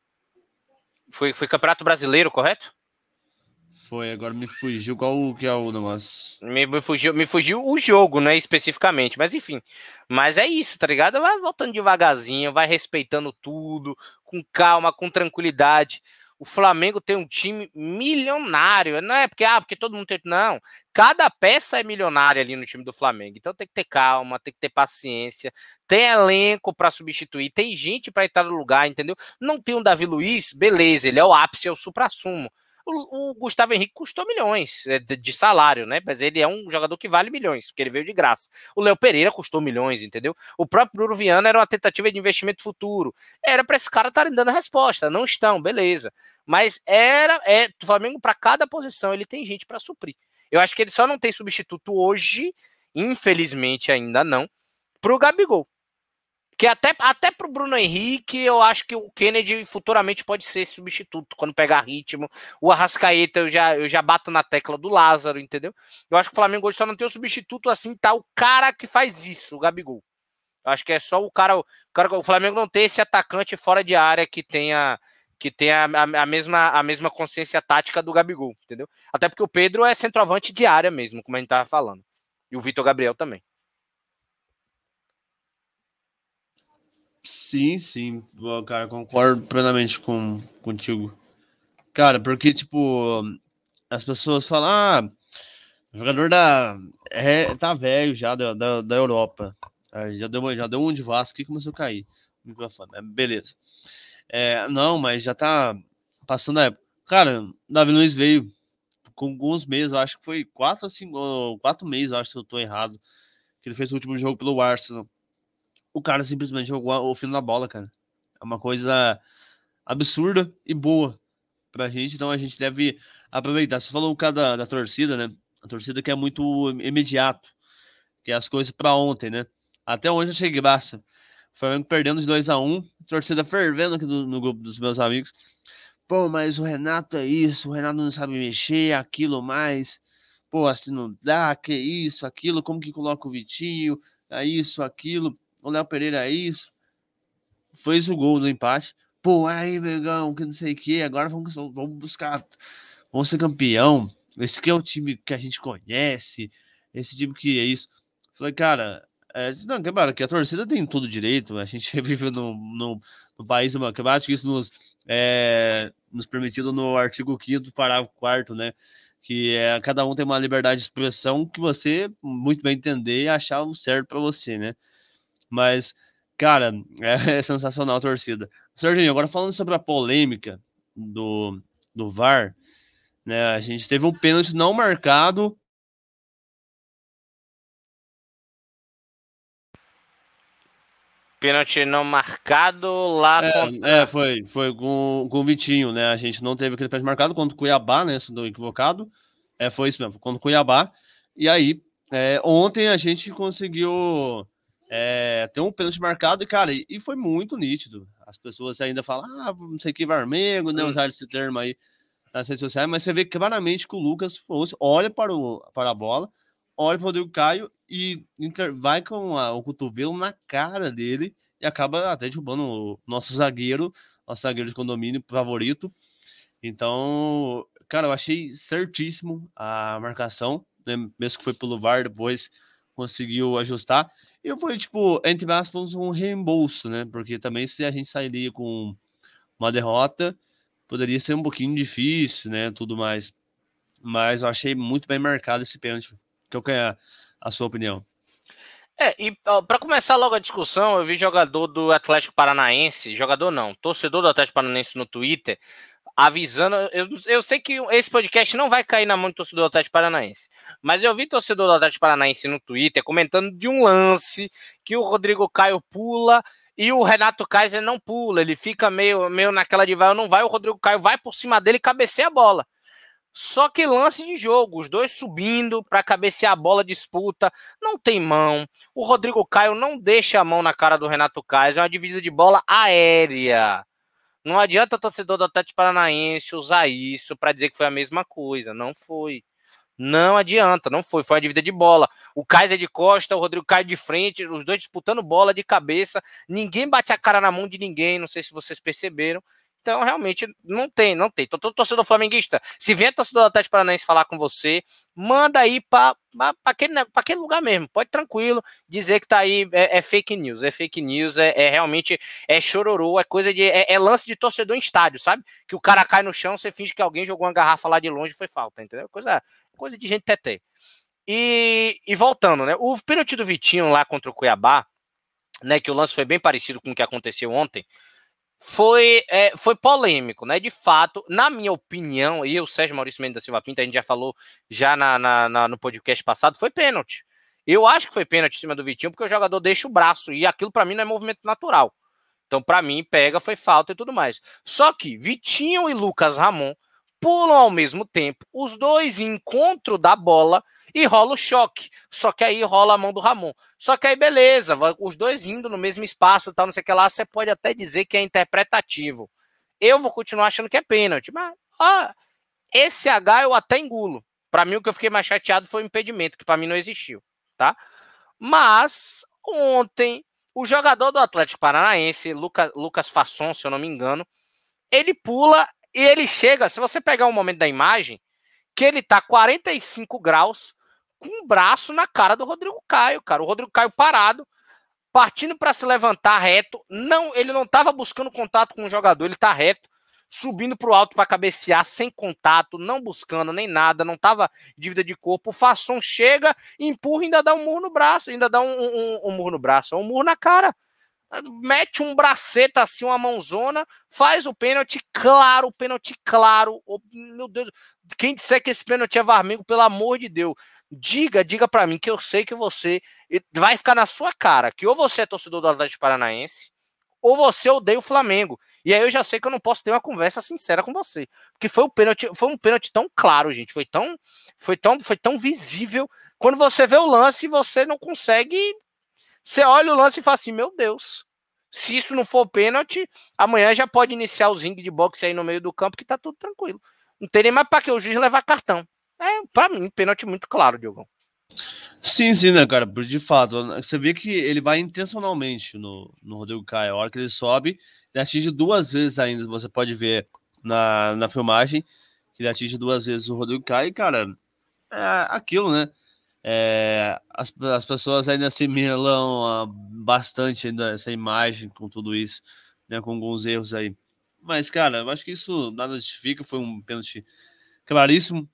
foi, foi Campeonato Brasileiro, correto? Foi, agora me fugiu qual que é o negócio. Me, me, fugiu, me fugiu o jogo, né, especificamente, mas enfim. Mas é isso, tá ligado? Vai voltando devagarzinho, vai respeitando tudo, com calma, com tranquilidade. O Flamengo tem um time milionário. Não é porque, ah, porque todo mundo tem. Não. Cada peça é milionária ali no time do Flamengo. Então tem que ter calma, tem que ter paciência. Tem elenco para substituir, tem gente para entrar no lugar, entendeu? Não tem um Davi Luiz, beleza, ele é o ápice, é o supra-sumo o, o Gustavo Henrique custou milhões é, de, de, salário, né? Mas ele é um jogador que vale milhões, porque ele veio de graça. O Léo Pereira custou milhões, entendeu? O próprio Bruno Viana era uma tentativa de investimento futuro. Era para esse cara estarem dando resposta. Não estão, beleza. Mas era, é, o Flamengo, para cada posição, ele tem gente para suprir. Eu acho que ele só não tem substituto hoje, infelizmente ainda não, para o Gabigol. Que até, até pro Bruno Henrique, eu acho que o Kennedy futuramente pode ser substituto quando pegar ritmo. O Arrascaeta, eu já, eu já bato na tecla do Lázaro, entendeu? Eu acho que o Flamengo hoje só não tem o substituto assim, tá o cara que faz isso, o Gabigol. Eu acho que é só o cara, o cara. O Flamengo não tem esse atacante fora de área que tenha que tenha a, a, mesma, a mesma consciência tática do Gabigol, entendeu? Até porque o Pedro é centroavante de área mesmo, como a gente tava falando. E o Vitor Gabriel também. Sim, sim, cara, concordo plenamente com, contigo. Cara, porque, tipo, as pessoas falam, ah, o jogador da, é, tá velho já da, da, da Europa. já, deu, já deu um de Vasco e começou a cair o microfone. Beleza. É, não, mas já tá passando a época. Cara, Davi Luiz veio com alguns meses, acho que foi quatro cinco, quatro meses, acho que eu tô errado, que ele fez o último jogo pelo Arsenal o cara simplesmente jogou o fino da bola, cara. É uma coisa absurda e boa pra gente, então a gente deve aproveitar. Você falou o cara da, da torcida, né? A torcida que é muito imediato, que é as coisas para ontem, né? Até hoje eu cheguei graça. Flamengo perdendo de 2 a 1 um, torcida fervendo aqui no, no, grupo dos meus amigos. Pô, mas o Renato é isso, o Renato não sabe mexer, aquilo mais. Pô, assim não dá, que isso, aquilo, como que coloca o Vitinho, é isso, aquilo o Léo Pereira é isso. Fez o gol do empate. Pô, aí, Megão, que não sei o que. Agora vamos, vamos buscar. Vamos ser campeão. Esse aqui é o time que a gente conhece. Esse time que é isso. Falei, cara, é, não, cara, que a torcida tem todo direito. A gente vive no, no, no país democrático. Isso nos, é, nos permitido no artigo 5 parágrafo 4 né? Que é cada um tem uma liberdade de expressão que você muito bem entender e achar o certo para você, né? Mas, cara, é, é sensacional a torcida. Serginho, agora falando sobre a polêmica do, do VAR, né? A gente teve um pênalti não marcado. Pênalti não marcado lá é, contra... é, foi, foi com, com o Vitinho, né? A gente não teve aquele pênalti marcado contra o Cuiabá, né? Se não equivocado. É, foi isso mesmo, contra o Cuiabá. E aí, é, ontem a gente conseguiu é, tem um pênalti marcado e, cara, e foi muito nítido. As pessoas ainda falam, ah, não sei que Varmengo, né? Usar esse termo aí nas redes sociais, mas você vê claramente que o Lucas fosse, olha para, o, para a bola, olha para o Rodrigo Caio e inter, vai com a, o cotovelo na cara dele e acaba até derrubando o nosso zagueiro, nosso zagueiro de condomínio favorito. Então, cara, eu achei certíssimo a marcação, né? mesmo que foi pelo VAR, depois conseguiu ajustar. E foi, tipo, entre aspas, um reembolso, né? Porque também se a gente sairia com uma derrota, poderia ser um pouquinho difícil, né? Tudo mais. Mas eu achei muito bem marcado esse pênalti. Qual que é a sua opinião? É, e para começar logo a discussão, eu vi jogador do Atlético Paranaense, jogador não, torcedor do Atlético Paranaense no Twitter, avisando. Eu, eu sei que esse podcast não vai cair na mão do torcedor do Atlético Paranaense, mas eu vi torcedor do Atlético Paranaense no Twitter comentando de um lance que o Rodrigo Caio pula e o Renato Kaiser não pula, ele fica meio, meio naquela de vai ou não vai, o Rodrigo Caio vai por cima dele e cabeceia a bola. Só que lance de jogo, os dois subindo para cabecear a bola, disputa, não tem mão. O Rodrigo Caio não deixa a mão na cara do Renato Kaiser, é uma divisa de bola aérea. Não adianta o torcedor do Atlético Paranaense usar isso para dizer que foi a mesma coisa. Não foi. Não adianta, não foi. Foi uma dívida de bola. O Kaiser de costa, o Rodrigo cai de frente, os dois disputando bola de cabeça. Ninguém bate a cara na mão de ninguém. Não sei se vocês perceberam. Então, realmente, não tem, não tem. Todo torcedor flamenguista, se vier torcedor do Atlético Paranaense falar com você, manda aí para aquele, aquele lugar mesmo. Pode tranquilo dizer que tá aí é, é fake news. É fake news, é, é, realmente é chororô, é coisa de. É, é, lance de torcedor em estádio, sabe? Que o cara cai no chão, você finge que alguém jogou uma garrafa lá de longe foi falta, entendeu? Coisa, coisa de gente teté. E, e voltando, né? O pênalti do Vitinho lá contra o Cuiabá, né? Que o lance foi bem parecido com o que aconteceu ontem foi, é, foi polêmico, né? De fato, na minha opinião, e o Sérgio Maurício Mendes da Silva Pinta, a gente já falou já na, na, na, no podcast passado, foi pênalti. Eu acho que foi pênalti em cima do Vitinho, porque o jogador deixa o braço, e aquilo para mim não é movimento natural. Então, para mim, pega, foi falta e tudo mais. Só que Vitinho e Lucas Ramon pulam ao mesmo tempo, os dois em encontro da bola e rola o choque. Só que aí rola a mão do Ramon. Só que aí, beleza, os dois indo no mesmo espaço, tal, não sei o que lá, você pode até dizer que é interpretativo. Eu vou continuar achando que é pênalti, mas ó, esse H eu até engulo. Para mim, o que eu fiquei mais chateado foi o impedimento, que para mim não existiu, tá? Mas ontem, o jogador do Atlético Paranaense, Lucas, Lucas Fasson, se eu não me engano, ele pula e ele chega. Se você pegar um momento da imagem, que ele tá 45 graus com o braço na cara do Rodrigo Caio, cara. O Rodrigo Caio parado, partindo para se levantar reto. Não, ele não estava buscando contato com o jogador, ele tá reto, subindo para o alto para cabecear sem contato, não buscando nem nada, não tava dívida de corpo. O Fasson chega, empurra ainda dá um murro no braço, ainda dá um, um, um murro no braço, um murro na cara. Mete um braceta assim, uma mãozona, faz o pênalti claro, pênalti claro. Oh, meu Deus, quem disser que esse pênalti é Varmengo, pelo amor de Deus, diga, diga para mim que eu sei que você vai ficar na sua cara, que ou você é torcedor do Atlético Paranaense, ou você odeia o Flamengo. E aí eu já sei que eu não posso ter uma conversa sincera com você, porque foi um pênalti, foi um pênalti tão claro, gente, foi tão, foi tão, foi tão visível. Quando você vê o lance, você não consegue, você olha o lance e fala assim, meu Deus. Se isso não for pênalti, amanhã já pode iniciar os ringue de boxe aí no meio do campo que tá tudo tranquilo. Não tem nem mais para que o juiz levar cartão. É, para mim, pênalti muito claro, Diogão. Sim, sim, né, cara? De fato, você vê que ele vai intencionalmente no, no Rodrigo Caio. A hora que ele sobe, ele atinge duas vezes ainda. Você pode ver na, na filmagem que ele atinge duas vezes o Rodrigo Caio. E, cara, é aquilo, né? É, as, as pessoas ainda assimilam uh, bastante ainda essa imagem com tudo isso, né? Com alguns erros aí. Mas, cara, eu acho que isso nada justifica. Foi um pênalti claríssimo.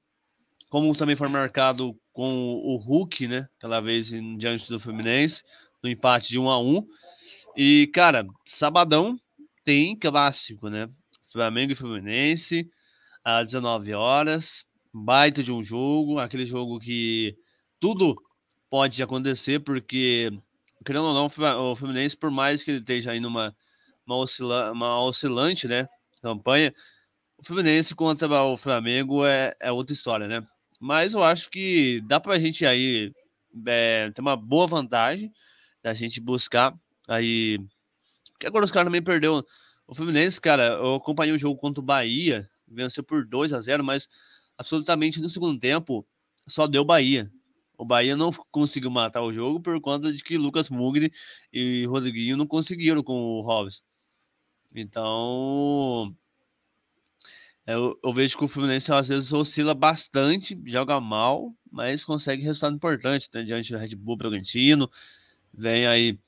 Como também foi marcado com o Hulk, né? Aquela vez em diante do Fluminense, no empate de 1 a 1 E, cara, sabadão tem clássico, né? Flamengo e Fluminense, às 19 horas. Baita de um jogo, aquele jogo que tudo pode acontecer, porque, querendo ou não, o Fluminense, por mais que ele esteja aí numa uma, oscila, uma oscilante, né? Campanha. O Fluminense contra o Flamengo é, é outra história, né? Mas eu acho que dá para a gente aí é, ter uma boa vantagem da gente buscar aí. Porque agora os caras também perdeu. O Fluminense, cara, eu acompanhei o jogo contra o Bahia, venceu por 2 a 0 mas absolutamente no segundo tempo só deu Bahia. O Bahia não conseguiu matar o jogo por conta de que Lucas Mugni e Rodriguinho não conseguiram com o Robson. Então, eu, eu, vejo que o Fluminense às vezes oscila bastante, joga mal, mas consegue resultado importante né? diante do Red Bull Bragantino. Vem aí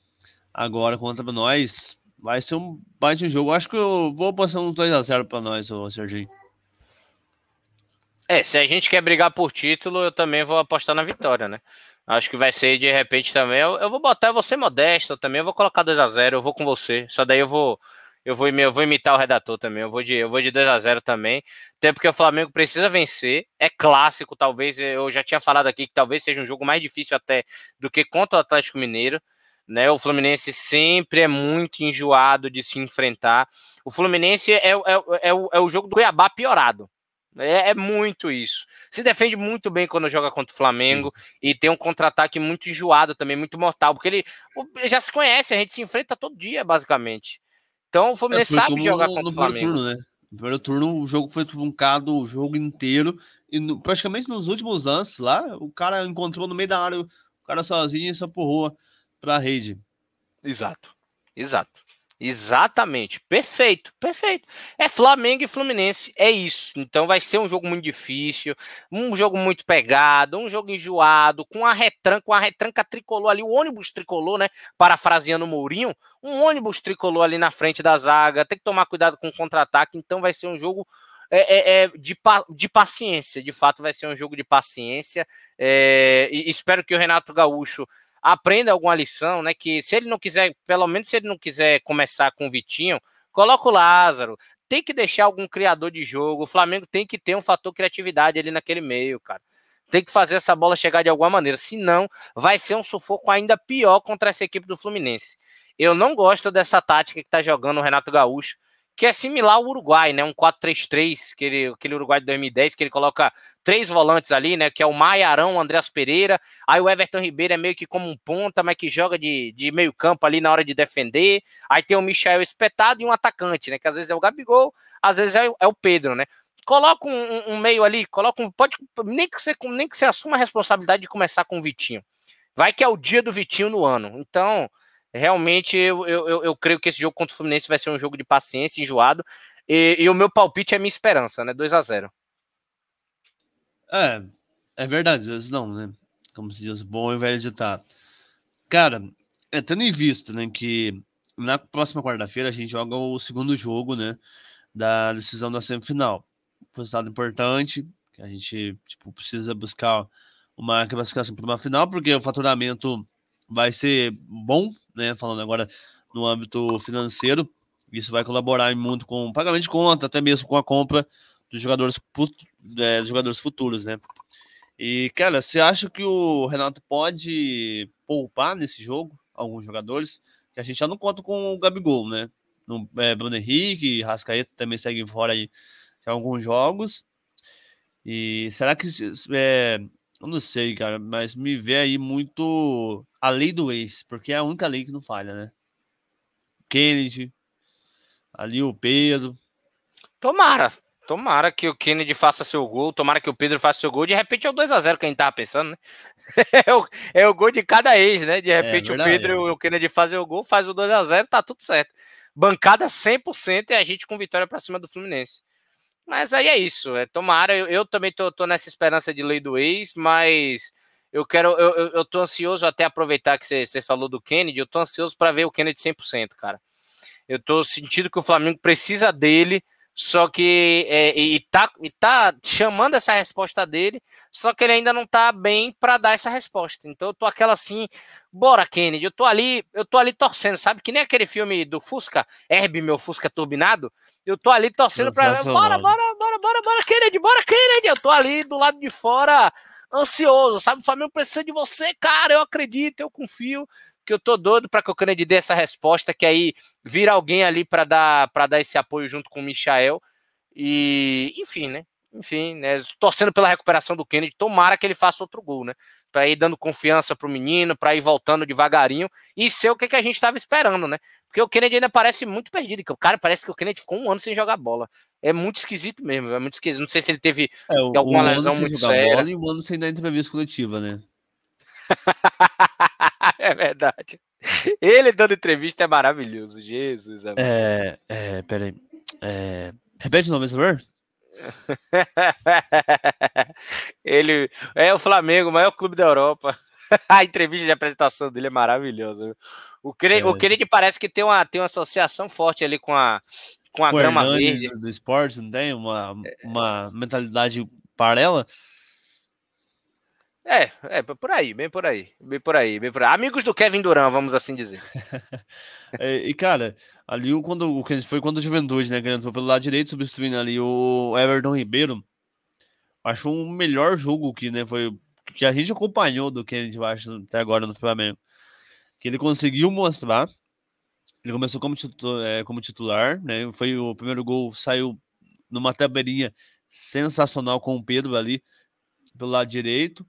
agora contra nós. Vai ser um baita jogo. Acho que eu vou passar um 2x0 para nós, Serginho. É, se a gente quer brigar por título, eu também vou apostar na vitória, né? Acho que vai ser de repente também. Eu, eu vou botar, ser modesto também. Eu vou colocar 2x0, eu vou com você. Só daí eu vou Eu vou, eu vou imitar o redator também. Eu vou de, eu vou de 2 a 0 também. Até porque o Flamengo precisa vencer. É clássico, talvez. Eu já tinha falado aqui que talvez seja um jogo mais difícil até do que contra o Atlético Mineiro. Né, o Fluminense sempre é muito enjoado de se enfrentar. O Fluminense é, é, é, é, o, é o jogo do Cuiabá piorado. É, é, muito isso. Se defende muito bem quando joga contra o Flamengo Sim. e tem um contra-ataque muito enjoado também, muito mortal, porque ele, ele, já se conhece, a gente se enfrenta todo dia, basicamente. Então o Fluminense é, sabe jogar contra o Flamengo. Turno, né? No primeiro turno, o jogo foi truncado o jogo inteiro. E no, praticamente nos últimos lances lá, o cara encontrou no meio da área, o cara sozinho e só empurrou pra rede. Exato, exato. Exatamente, perfeito, perfeito. É Flamengo e Fluminense, é isso. Então vai ser um jogo muito difícil, um jogo muito pegado, um jogo enjoado, com a retranca, com a retranca tricolor ali, o ônibus tricolor, né? Parafraseando o Mourinho, um ônibus tricolor ali na frente da zaga, tem que tomar cuidado com o contra-ataque, então vai ser um jogo é, é, é de, de paciência, de fato vai ser um jogo de paciência. É, e espero que o Renato Gaúcho aprenda alguma lição, né? Que se ele não quiser, pelo menos se ele não quiser começar com o Vitinho, coloca o Lázaro. Tem que deixar algum criador de jogo. O Flamengo tem que ter um fator criatividade ali naquele meio, cara. Tem que fazer essa bola chegar de alguma maneira. Senão, vai ser um sufoco ainda pior contra essa equipe do Fluminense. Eu não gosto dessa tática que tá jogando o Renato Gaúcho que é similar ao Uruguai, né? Um 4-3-3, aquele, aquele Uruguai de 2010, que ele coloca três volantes ali, né? Que é o Maiarão, o Andreas Pereira. Aí o Everton Ribeiro é meio que como um ponta, mas que joga de, de meio campo ali na hora de defender. Aí tem o Michel espetado e um atacante, né? Que às vezes é o Gabigol, às vezes é, é o Pedro, né? Coloca um, um, meio ali, coloca um. Pode, nem que, você, nem que você assuma a responsabilidade de começar com o Vitinho. Vai que é o dia do Vitinho no ano. Então, realmente eu, eu, eu creio que esse jogo contra o Fluminense vai ser um jogo de paciência, enjoado. E, e o meu palpite é minha esperança, né? 2 a 0 É, é verdade, às vezes não, né? Como se diz, bom e velho ditado. Cara, é, tendo em vista, né, que na próxima quarta-feira a gente joga o segundo jogo, né, da decisão da semifinal. Um resultado importante, que a gente, tipo, precisa buscar uma classificação para uma final, porque o faturamento vai ser bom, né? Falando agora no âmbito financeiro, isso vai colaborar muito com o pagamento de conta, até mesmo com a compra dos jogadores, é, dos jogadores futuros, né? E, cara, você acha que o Renato pode poupar nesse jogo alguns jogadores? Que a gente já não conta com o Gabigol, né? No, é, Bruno Henrique, Rascaeta também seguem fora aí alguns jogos. E será que é, eu não sei, cara, mas me vê aí muito a lei do ex, porque é a única lei que não falha, né? Kennedy, ali o Pedro. Tomara, tomara que o Kennedy faça seu gol, tomara que o Pedro faça seu gol. De repente é o 2x0 que a gente tava pensando, né? é, o, é o gol de cada ex, né? De é repente é, o Pedro e o Kennedy fazem o gol, faz o 2x0, tá tudo certo. Bancada 100% e a gente com vitória para cima do Fluminense. Mas aí é isso. É, tomara, eu, eu também tô, tô, nessa esperança de lei do ex, mas eu quero, eu, eu, tô ansioso até aproveitar que você falou do Kennedy, eu tô ansioso para ver o Kennedy 100%, cara. Eu tô sentindo que o Flamengo precisa dele só que é, e, tá, e tá chamando essa resposta dele, só que ele ainda não tá bem para dar essa resposta. Então eu tô aquela assim, bora Kennedy, eu tô ali, eu tô ali torcendo, sabe? Que nem aquele filme do Fusca, Herb, meu Fusca turbinado. Eu tô ali torcendo para bora, bora, bora, bora, bora Kennedy, bora Kennedy. Eu tô ali do lado de fora ansioso, sabe? O Flamengo precisa de você, cara, eu acredito, eu confio que eu tô doido para que o Kennedy dê essa resposta, que aí vira alguém ali para dar para dar esse apoio junto com o Michael. E, enfim, né? Enfim, né? Torcendo pela recuperação do Kennedy, tomara que ele faça outro gol, né? Para ir dando confiança pro menino, para ir voltando devagarinho e ser o que, que a gente estava esperando, né? Porque o Kennedy ainda parece muito perdido. O cara parece que o Kennedy ficou um ano sem jogar bola. É muito esquisito mesmo, é muito esquisito. Não sei se ele teve é, alguma lesão muito séria. Bola e um ano sem dar entrevista coletiva, né? é verdade. Ele dando entrevista é maravilhoso. Jesus. Amor. É, é, peraí. É, repete o nome, por Ele é o Flamengo, o maior clube da Europa. A entrevista de apresentação dele é maravilhosa. O Kennedy, é. parece que tem uma, tem uma associação forte ali com a, com a grama verde. Do esporte, não tem? Uma, uma mentalidade paralela? É, é, por aí, bem por aí, bem por aí, bem por aí. Amigos do Kevin Durant, vamos assim dizer. é, e, cara, ali quando, foi quando o Juventude, né, ganhou pelo lado direito, substituindo ali o Everton Ribeiro. Acho um melhor jogo que, né, foi que a gente acompanhou do Kennedy, eu acho, até agora no Flamengo. Que ele conseguiu mostrar. Ele começou como titular, é, como titular né? Foi o primeiro gol, saiu numa tabelinha sensacional com o Pedro ali pelo lado direito.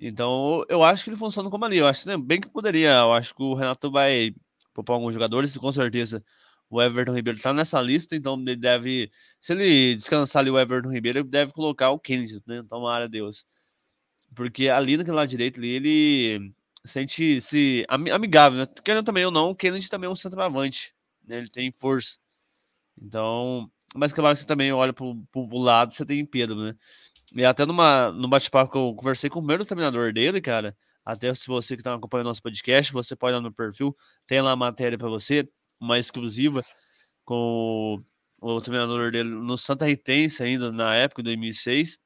Então, eu acho que ele funciona como ali. Eu acho né, bem que poderia. Eu acho que o Renato vai poupar alguns jogadores, e com certeza o Everton Ribeiro está nessa lista, então ele deve. Se ele descansar ali o Everton Ribeiro, ele deve colocar o Kennedy, né? Então, área Deus. Porque ali naquele lado direito ali, ele sente-se amigável, né? Querendo também ou não, o Kennedy também é um centroavante, né? Ele tem força. Então, mas claro que você também olha pro, pro lado, você tem Pedro, né? E até numa, no bate-papo que eu conversei com o primeiro treinador dele, cara. Até se você que está acompanhando nosso podcast, você pode ir lá no perfil, tem lá a matéria para você, uma exclusiva com o, o dele no Santa Ritense ainda na época, 2006.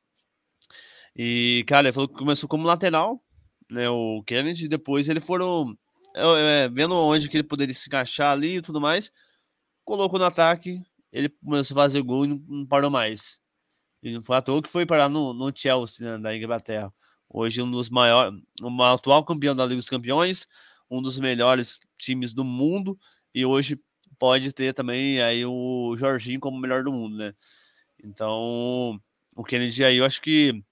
E, cara, ele falou que começou como lateral, né, o Kennedy, e depois ele foram é, é, vendo onde que ele poderia se encaixar ali e tudo mais, colocou no ataque, ele começou a fazer gol e não parou mais. E foi à que foi parar no, no Chelsea, né, da Inglaterra. Hoje um dos maiores, um atual campeão da Liga dos Campeões, um dos melhores times do mundo, e hoje pode ter também aí o Jorginho como melhor do mundo, né? Então, o Kennedy aí, eu acho que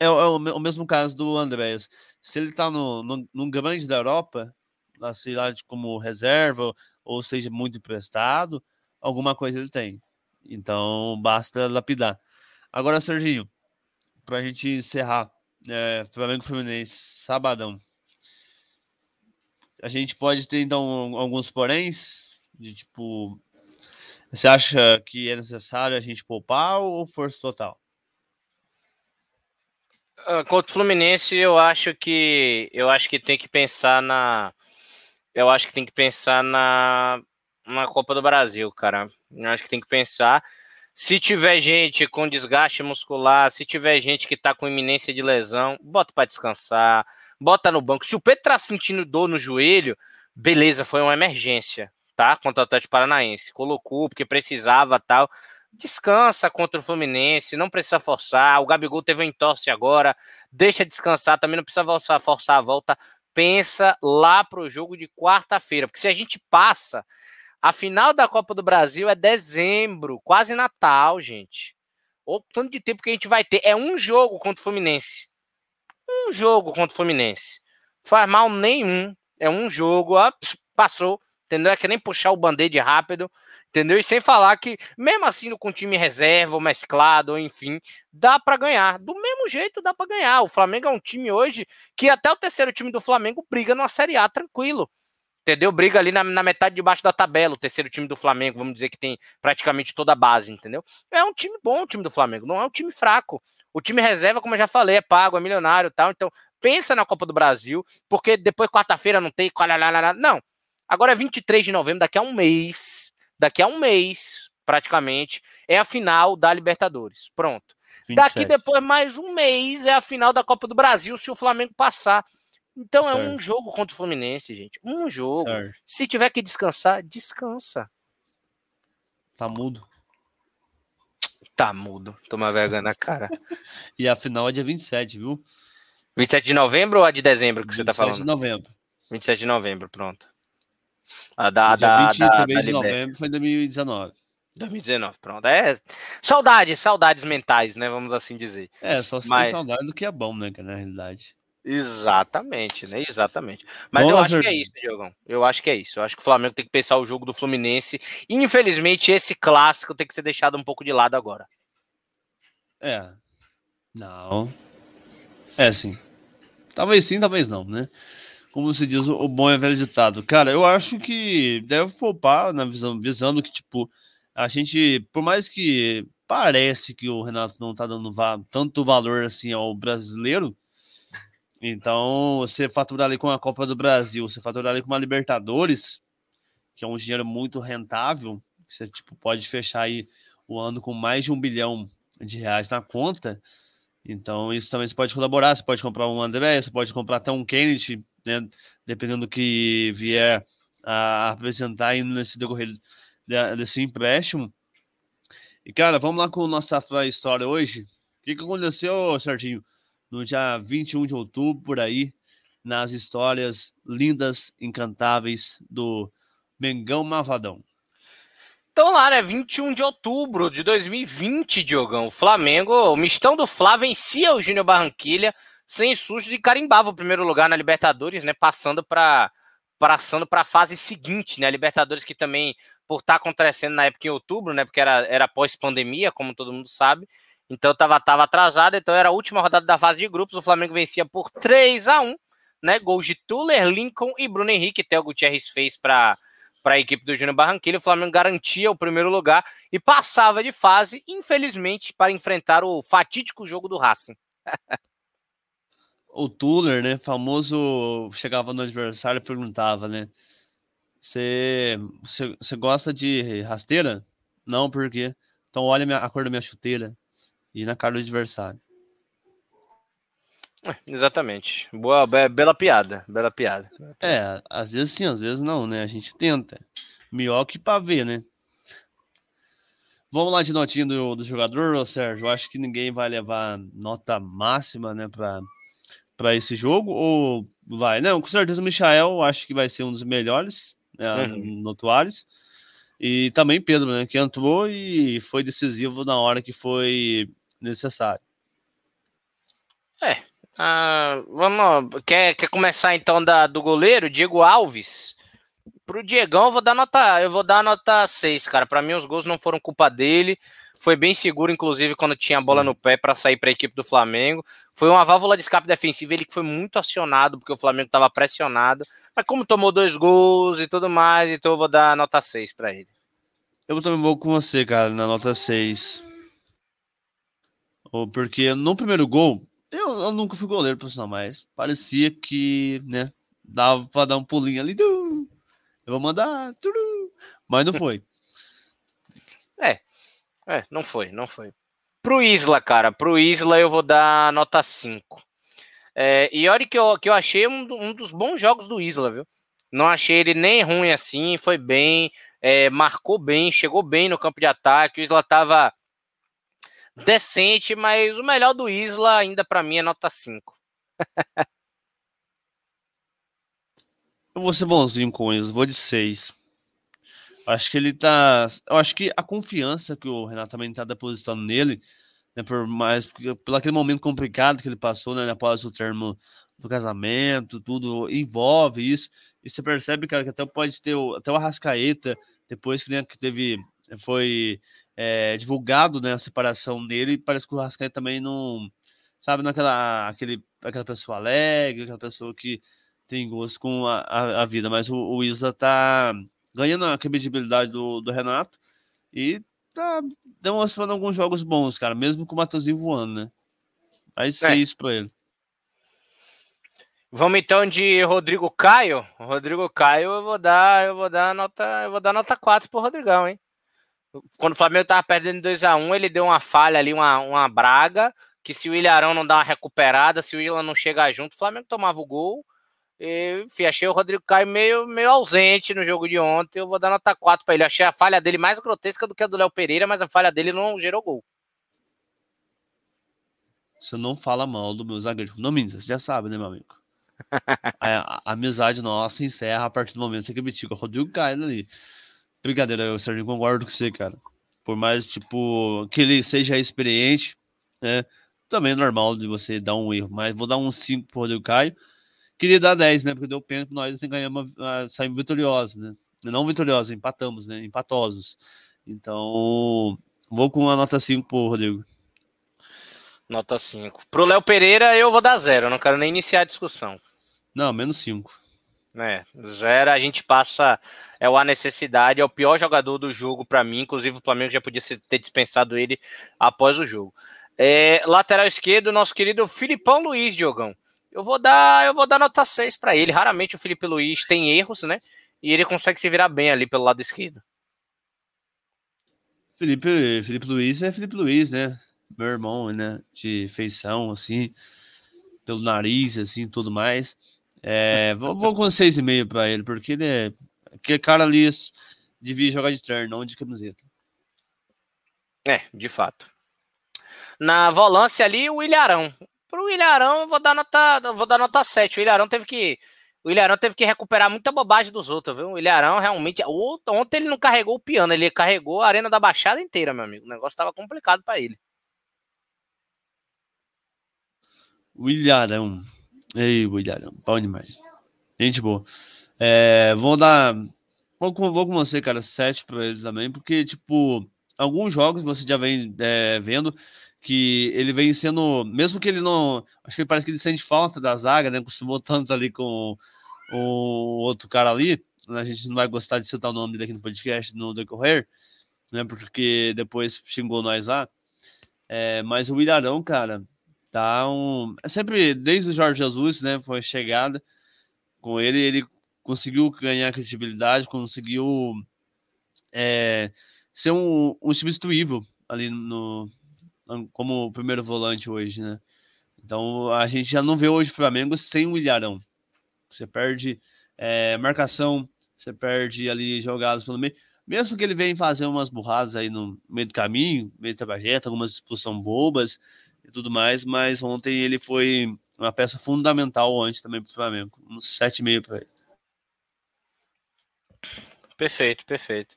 é, é o, o, mesmo caso do Andrés. Se ele tá no, no, no grande da Europa, assim, lá como reserva, ou seja, muito emprestado, alguma coisa ele tem. Então, basta lapidar. Agora, Serginho, para a gente encerrar, é, Flamengo Fluminense, sabadão. A gente pode ter, então, alguns poréns, de tipo, você acha que é necessário a gente poupar ou força total? Uh, contra o Fluminense, eu acho que eu acho que tem que pensar na eu acho que tem que pensar na na Copa do Brasil, cara. Eu acho que tem que pensar se tiver gente com desgaste muscular, se tiver gente que tá com iminência de lesão, bota para descansar, bota no banco. Se o Pedro tá sentindo dor no joelho, beleza, foi uma emergência, tá? Contra o Atlético Paranaense. Colocou porque precisava, tal. Descansa contra o Fluminense, não precisa forçar. O Gabigol teve um entorse agora, deixa descansar, também não precisa forçar, forçar a volta. Pensa lá pro jogo de quarta-feira, porque se a gente passa a final da Copa do Brasil é dezembro, quase Natal, gente. O tanto de tempo que a gente vai ter. É um jogo contra o Fluminense. Um jogo contra o Fluminense. Faz mal nenhum. É um jogo, ó, passou. Entendeu? É que nem puxar o band-aid rápido. Entendeu? E sem falar que, mesmo assim, com time reserva, ou mesclado, ou enfim, dá para ganhar. Do mesmo jeito, dá para ganhar. O Flamengo é um time hoje que até o terceiro time do Flamengo briga numa Série A tranquilo entendeu? Briga ali na, na, metade de baixo da tabela, o terceiro time do Flamengo, vamos dizer que tem praticamente toda a base, entendeu? É um time bom o time do Flamengo, não é um time fraco. O time reserva, como eu já falei, é pago, é milionário tal. Então, pensa na Copa do Brasil, porque depois quarta-feira não tem. Não. Agora é 23 de novembro, daqui a um mês. Daqui a um mês, praticamente, é a final da Libertadores. Pronto. 27. Daqui depois, mais um mês, é a final da Copa do Brasil, se o Flamengo passar. Então certo. é um jogo contra o Fluminense, gente. Um jogo. Certo. Se tiver que descansar, descansa. Tá mudo. Tá mudo. Toma vergonha na cara. e a final é dia 27, viu? 27 de novembro ou a de dezembro que você tá falando? 27 de novembro. 27 de novembro, pronto. A da, da, 20 da, da de novembro foi 2019. 2019, pronto. É saudades, saudades mentais, né? Vamos assim dizer. É, só se Mas... tem saudade do que é bom, né? Na realidade. Exatamente, né? Exatamente. Mas Bom, eu acho que é isso, Diogão. Eu acho que é isso. Eu acho que o Flamengo tem que pensar o jogo do Fluminense. Infelizmente, esse clássico tem que ser deixado um pouco de lado agora. É. Não. É sim. Talvez sim, talvez não, né? Como se diz o bom e velho ditado. Cara, eu acho que deve poupar na visão, visando que, tipo, a gente, por mais que parece que o Renato não tá dando tanto valor assim ao brasileiro, então, você faturar ali com a Copa do Brasil, você faturar ali com uma Libertadores, que é um dinheiro muito rentável, você tipo, pode fechar aí o ano com mais de um bilhão de reais na conta. Então, isso também você pode colaborar. Você pode comprar um André, você pode comprar até um Kennedy, né? Dependendo do que vier a apresentar aí nesse decorrer desse empréstimo. E, cara, vamos lá com a nossa história hoje. O que, que aconteceu, Serginho, no dia 21 de outubro, por aí, nas histórias lindas, encantáveis do Mengão Mavadão? Então lá, né? 21 de outubro de 2020, Diogão. O Flamengo, o mistão do Flá vencia o Júnior Barranquilha sem susto e carimbava o primeiro lugar na Libertadores, né? Passando para passando para a fase seguinte, né? Libertadores que também por estar tá acontecendo na época em outubro, né? Porque era, era pós-pandemia, como todo mundo sabe. Então tava, tava atrasado, então era a última rodada da fase de grupos. O Flamengo vencia por 3 a 1 né? Gols de Tuller, Lincoln e Bruno Henrique. Theo Gutierrez fez para a equipe do Júnior Barranquilla. O Flamengo garantia o primeiro lugar e passava de fase, infelizmente, para enfrentar o fatídico jogo do Racing. o Tuller, né? Famoso, chegava no adversário e perguntava, né? Você gosta de rasteira? Não, por quê? Então olha a cor da minha chuteira e na cara do adversário. É, exatamente. Boa, bela piada, bela piada. É, às vezes sim, às vezes não, né? A gente tenta. Melhor que pra ver, né? Vamos lá de notinha do, do jogador, Sérgio. Eu acho que ninguém vai levar nota máxima, né, pra, pra esse jogo. Ou vai? Não, com certeza o Michael acho que vai ser um dos melhores né, uhum. notuários. E também Pedro, né, que entrou e foi decisivo na hora que foi necessário. É, ah, vamos, quer, quer começar então da, do goleiro, Diego Alves? Pro Diegão eu vou dar nota, eu vou dar nota 6, cara. Para mim os gols não foram culpa dele. Foi bem seguro, inclusive, quando tinha a bola no pé para sair para a equipe do Flamengo. Foi uma válvula de escape defensiva, ele que foi muito acionado, porque o Flamengo estava pressionado. Mas como tomou dois gols e tudo mais, então eu vou dar nota 6 para ele. Eu também vou com você, cara, na nota 6. Porque no primeiro gol, eu, eu nunca fui goleiro profissional, mas parecia que, né, dava para dar um pulinho ali. Eu vou mandar. Mas não foi. É, é, não foi, não foi. Pro Isla, cara, pro Isla eu vou dar nota 5. É, e olha que eu, que eu achei um, um, dos bons jogos do Isla, viu? Não achei ele nem ruim assim, foi bem, é, marcou bem, chegou bem no campo de ataque. O Isla tava decente, mas o melhor do Isla ainda para mim é nota 5. eu vou ser bonzinho com isso, vou de 6. Acho que ele tá. Eu acho que a confiança que o Renato também tá depositando nele, né, por mais. Pelo aquele momento complicado que ele passou, né, após o termo do casamento, tudo envolve isso. E você percebe, cara, que até pode ter até o Arrascaeta, depois que, né, que teve. Foi é, divulgado né, a separação dele, parece que o Rascaeta também não, sabe, naquela aquele, aquela pessoa alegre, aquela pessoa que tem gosto com a, a, a vida, mas o, o Isa tá ganhando a credibilidade do, do Renato e tá demonstrando alguns jogos bons, cara, mesmo com o Matheusinho voando, né? Vai ser é. isso pra ele. Vamos então de Rodrigo Caio. Rodrigo Caio, eu vou dar, eu vou dar nota, eu vou dar nota 4 pro Rodrigão, hein? Quando o Flamengo tava perdendo 2 a 1 ele deu uma falha ali, uma, uma braga, que se o Ilharão não dá uma recuperada, se o Ilha não chegar junto, o Flamengo tomava o gol. E, enfim, achei o Rodrigo Caio meio, meio ausente no jogo de ontem. Eu vou dar nota 4 para ele. Achei a falha dele mais grotesca do que a do Léo Pereira, mas a falha dele não gerou gol. Você não fala mal do meu zagueiro. Não, Mendes, você já sabe, né, meu amigo? a, a, a, amizade nossa encerra a partir do momento que você critica o Rodrigo Caio ali. Brincadeira, eu Sérgio, concordo com você, cara. Por mais, tipo, que ele seja experiente, né? Também é normal de você dar um erro. Mas vou dar um 5 pro Rodrigo Caio. Queria dar 10, né? Porque deu pênalti, nós assim, ganhamos, saímos vitoriosos, né? Não vitoriosos, empatamos, né? Empatosos. Então, vou com uma nota 5 pro Rodrigo. Nota 5. Pro Léo Pereira, eu vou dar 0. Não quero nem iniciar a discussão. Não, menos 5. É, zero a gente passa é a necessidade, é o pior jogador do jogo para mim, inclusive o Flamengo já podia ter dispensado ele após o jogo. É, lateral esquerdo, nosso querido Filipão Luiz, Diogão. Eu vou dar, eu vou dar nota 6 para ele. Raramente o Felipe Luiz tem erros, né? E ele consegue se virar bem ali pelo lado esquerdo. Felipe, Felipe Luiz é Felipe Luiz, né? meu irmão, né? De feição, assim, pelo nariz, assim, tudo mais. É, vou, vou com 6,5 para ele, porque ele é. Aquele cara ali devia jogar de terno, não de camiseta. É, de fato. Na volância ali, o Ilharão. Pro Ilharão, eu vou dar nota, vou dar nota 7. O Ilharão teve que. O Ilharão teve que recuperar muita bobagem dos outros, viu? O Ilharão realmente. Ontem ele não carregou o piano, ele carregou a arena da Baixada inteira, meu amigo. O negócio tava complicado para ele. O Ilharão. Ei, Ilharão. Bom demais. Gente boa. É, vou dar. Vou com, vou com você, cara, 7 para ele também, porque, tipo, alguns jogos você já vem é, vendo que ele vem sendo, mesmo que ele não, acho que parece que ele sente falta da zaga, né? Costumou tanto ali com o outro cara ali, a gente não vai gostar de citar o nome dele aqui no podcast no decorrer, né? Porque depois xingou nós lá. É, mas o Ilharão, cara, tá um. É sempre, desde o Jorge Jesus, né? Foi chegada com ele, ele conseguiu ganhar credibilidade, conseguiu é, ser um, um substituível ali no, como primeiro volante hoje, né? Então a gente já não vê hoje o Flamengo sem o Ilharão. Você perde é, marcação, você perde ali jogadas pelo meio. Mesmo que ele venha fazer umas burradas aí no meio do caminho, meio do trajeto, algumas expulsão bobas e tudo mais, mas ontem ele foi uma peça fundamental ontem também para o Flamengo. Uns 7,5 para ele. Perfeito, perfeito.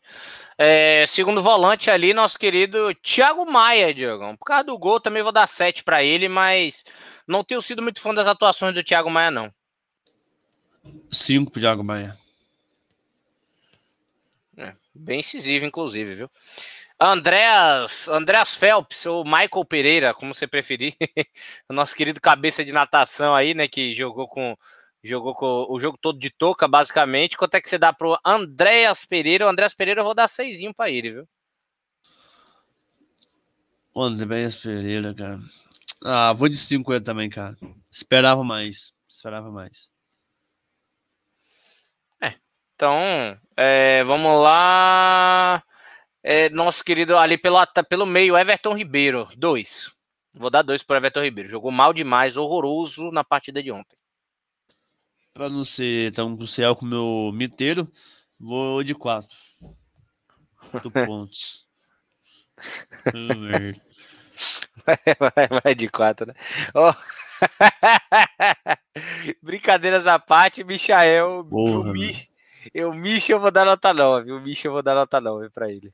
É, segundo volante ali, nosso querido Thiago Maia, Diogão. Por causa do gol, também vou dar 7 para ele, mas não tenho sido muito fã das atuações do Thiago Maia, não. 5 pro Thiago Maia. É, bem incisivo, inclusive, viu? Andréas, Andréas Phelps, ou Michael Pereira, como você preferir. o nosso querido cabeça de natação aí, né, que jogou com Jogou com o jogo todo de toca, basicamente. Quanto é que você dá pro Andréas Pereira? O Andréas Pereira eu vou dar seisinho pra ele, viu? O Andréas Pereira, cara. Ah, vou de 5 ele também, cara. Esperava mais. Esperava mais. É. Então, é, vamos lá. É, nosso querido ali pelo, pelo meio, Everton Ribeiro. Dois. Vou dar dois pro Everton Ribeiro. Jogou mal demais, horroroso na partida de ontem. Para não ser tão crucial com o meu miteiro, vou de 4. pontos. vai, vai, vai de 4, né? Oh. Brincadeiras à parte, Michael. o Mi, eu, Micha, eu vou dar nota 9. O Micha, eu vou dar nota 9 para ele.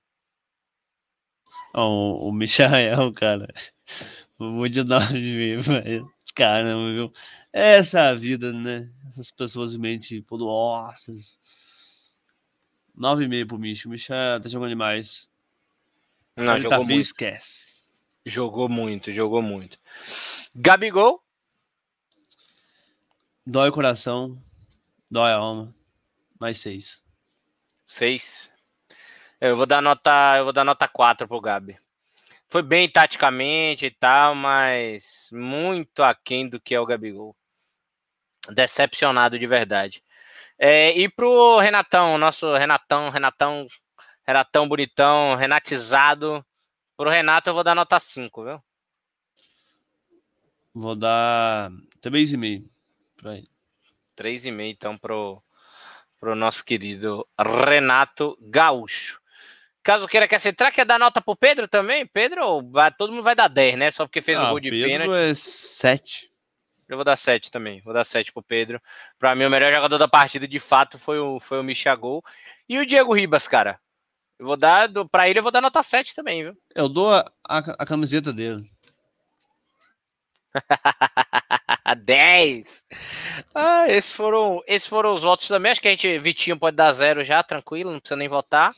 Oh, o Michael, cara. Vou de 9 velho. Caramba, viu? Essa é a vida, né? Essas pessoas mente poderosas. 9,5 pro Misha. O Misha tá jogando demais. Não, Ele jogou tá muito. esquece. Jogou muito, jogou muito. Gabigol? Dói o coração, dói a alma. Mais 6. 6. Eu vou dar nota, eu vou dar nota 4 pro Gabi foi bem taticamente e tal, mas muito aquém do que é o Gabigol. Decepcionado de verdade. É, e pro Renatão, nosso Renatão, Renatão, Renatão bonitão, renatizado. Pro Renato eu vou dar nota 5, viu? Vou dar 3,5 para ele. 3,5 então pro, pro nosso querido Renato Gaúcho. Caso queira acrescentar, quer dar nota pro Pedro também? Pedro, vai, todo mundo vai dar 10, né? Só porque fez ah, gol de Pedro pênalti. é 7. Eu vou dar 7 também. Vou dar 7 pro Pedro. Pra mim, o melhor jogador da partida, de fato, foi o, foi o Michagol. E o Diego Ribas, cara. Eu vou dar. Pra ele, eu vou dar nota 7 também, viu? Eu dou a, a, a camiseta dele. 10! Ah, esses foram, esses foram os votos também. Acho que a gente, Vitinho, pode dar zero já, tranquilo, não precisa nem votar.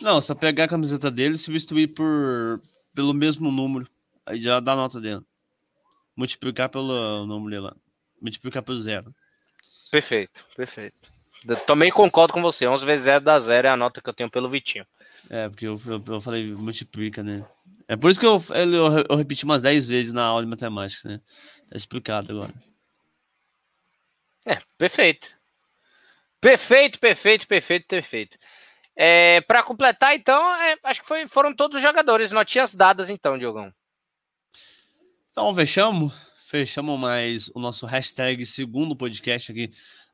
Não, só pegar a camiseta dele e substituir por pelo mesmo número. Aí já dá a nota dele. Multiplicar pelo número lá. Multiplicar pelo zero. Perfeito, perfeito. Eu também concordo com você. 11 vezes 0 dá zero é a nota que eu tenho pelo Vitinho. É, porque eu, eu, eu falei multiplica, né? É por isso que eu, eu, eu repeti umas 10 vezes na aula de matemática, né? Tá explicado agora. É, perfeito. Perfeito, perfeito, perfeito, perfeito. É, para completar, então, é, acho que foi, foram todos os jogadores, notinhas dadas, então, Diogão. Então, fechamos. Fechamos mais o nosso hashtag segundo podcast aqui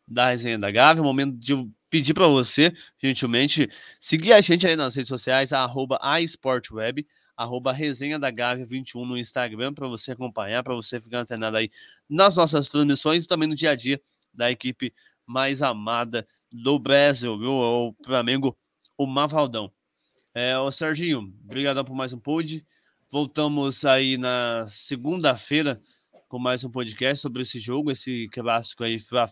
da Resenha da Gávea. Momento de pedir para você, gentilmente, seguir a gente aí nas redes sociais, arroba aesportweb, arroba resenha da Gávea 21 no Instagram, para você acompanhar, para você ficar antenado aí nas nossas transmissões e também no dia a dia da equipe mais amada do Brasil, viu? O Flamengo, o Mavaldão. É, o Serginho, obrigado por mais um pod. Voltamos aí na segunda-feira com mais um podcast sobre esse jogo, esse clássico aí, fla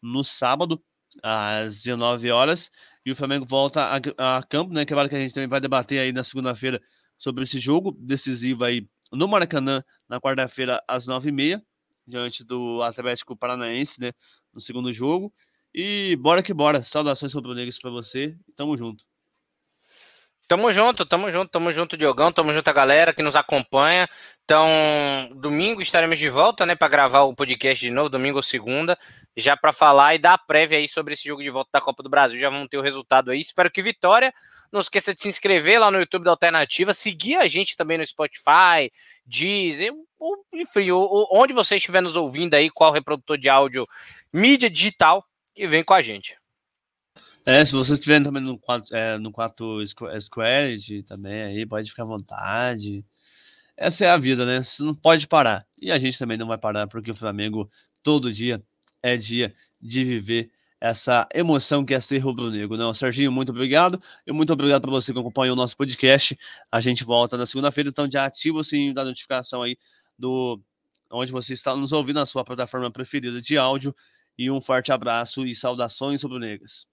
no sábado, às 19 horas. E o Flamengo volta a, a campo, né? Que é que a gente também vai debater aí na segunda-feira sobre esse jogo decisivo aí no Maracanã, na quarta-feira, às 9h30, diante do Atlético Paranaense, né? No segundo jogo. E bora que bora. Saudações rubro-negras para você. Tamo junto. Tamo junto, tamo junto, tamo junto, Diogão, tamo junto a galera que nos acompanha. Então, domingo estaremos de volta, né, para gravar o podcast de novo, domingo ou segunda, já para falar e dar a prévia aí sobre esse jogo de volta da Copa do Brasil. Já vamos ter o resultado aí. Espero que vitória. Não esqueça de se inscrever lá no YouTube da Alternativa, seguir a gente também no Spotify, Deezer, enfim, onde você estiver nos ouvindo aí, qual reprodutor de áudio, mídia digital, e vem com a gente. É, se você estiver também no 4, é, no 4 Squared também aí, pode ficar à vontade. Essa é a vida, né? Você não pode parar. E a gente também não vai parar, porque o Flamengo todo dia é dia de viver essa emoção que é ser rubro-negro. Não, Serginho, muito obrigado. E muito obrigado para você que acompanhou o nosso podcast. A gente volta na segunda-feira, então já ativa o sininho da notificação aí do onde você está nos ouvindo na sua plataforma preferida de áudio. E um forte abraço e saudações rubro-negras.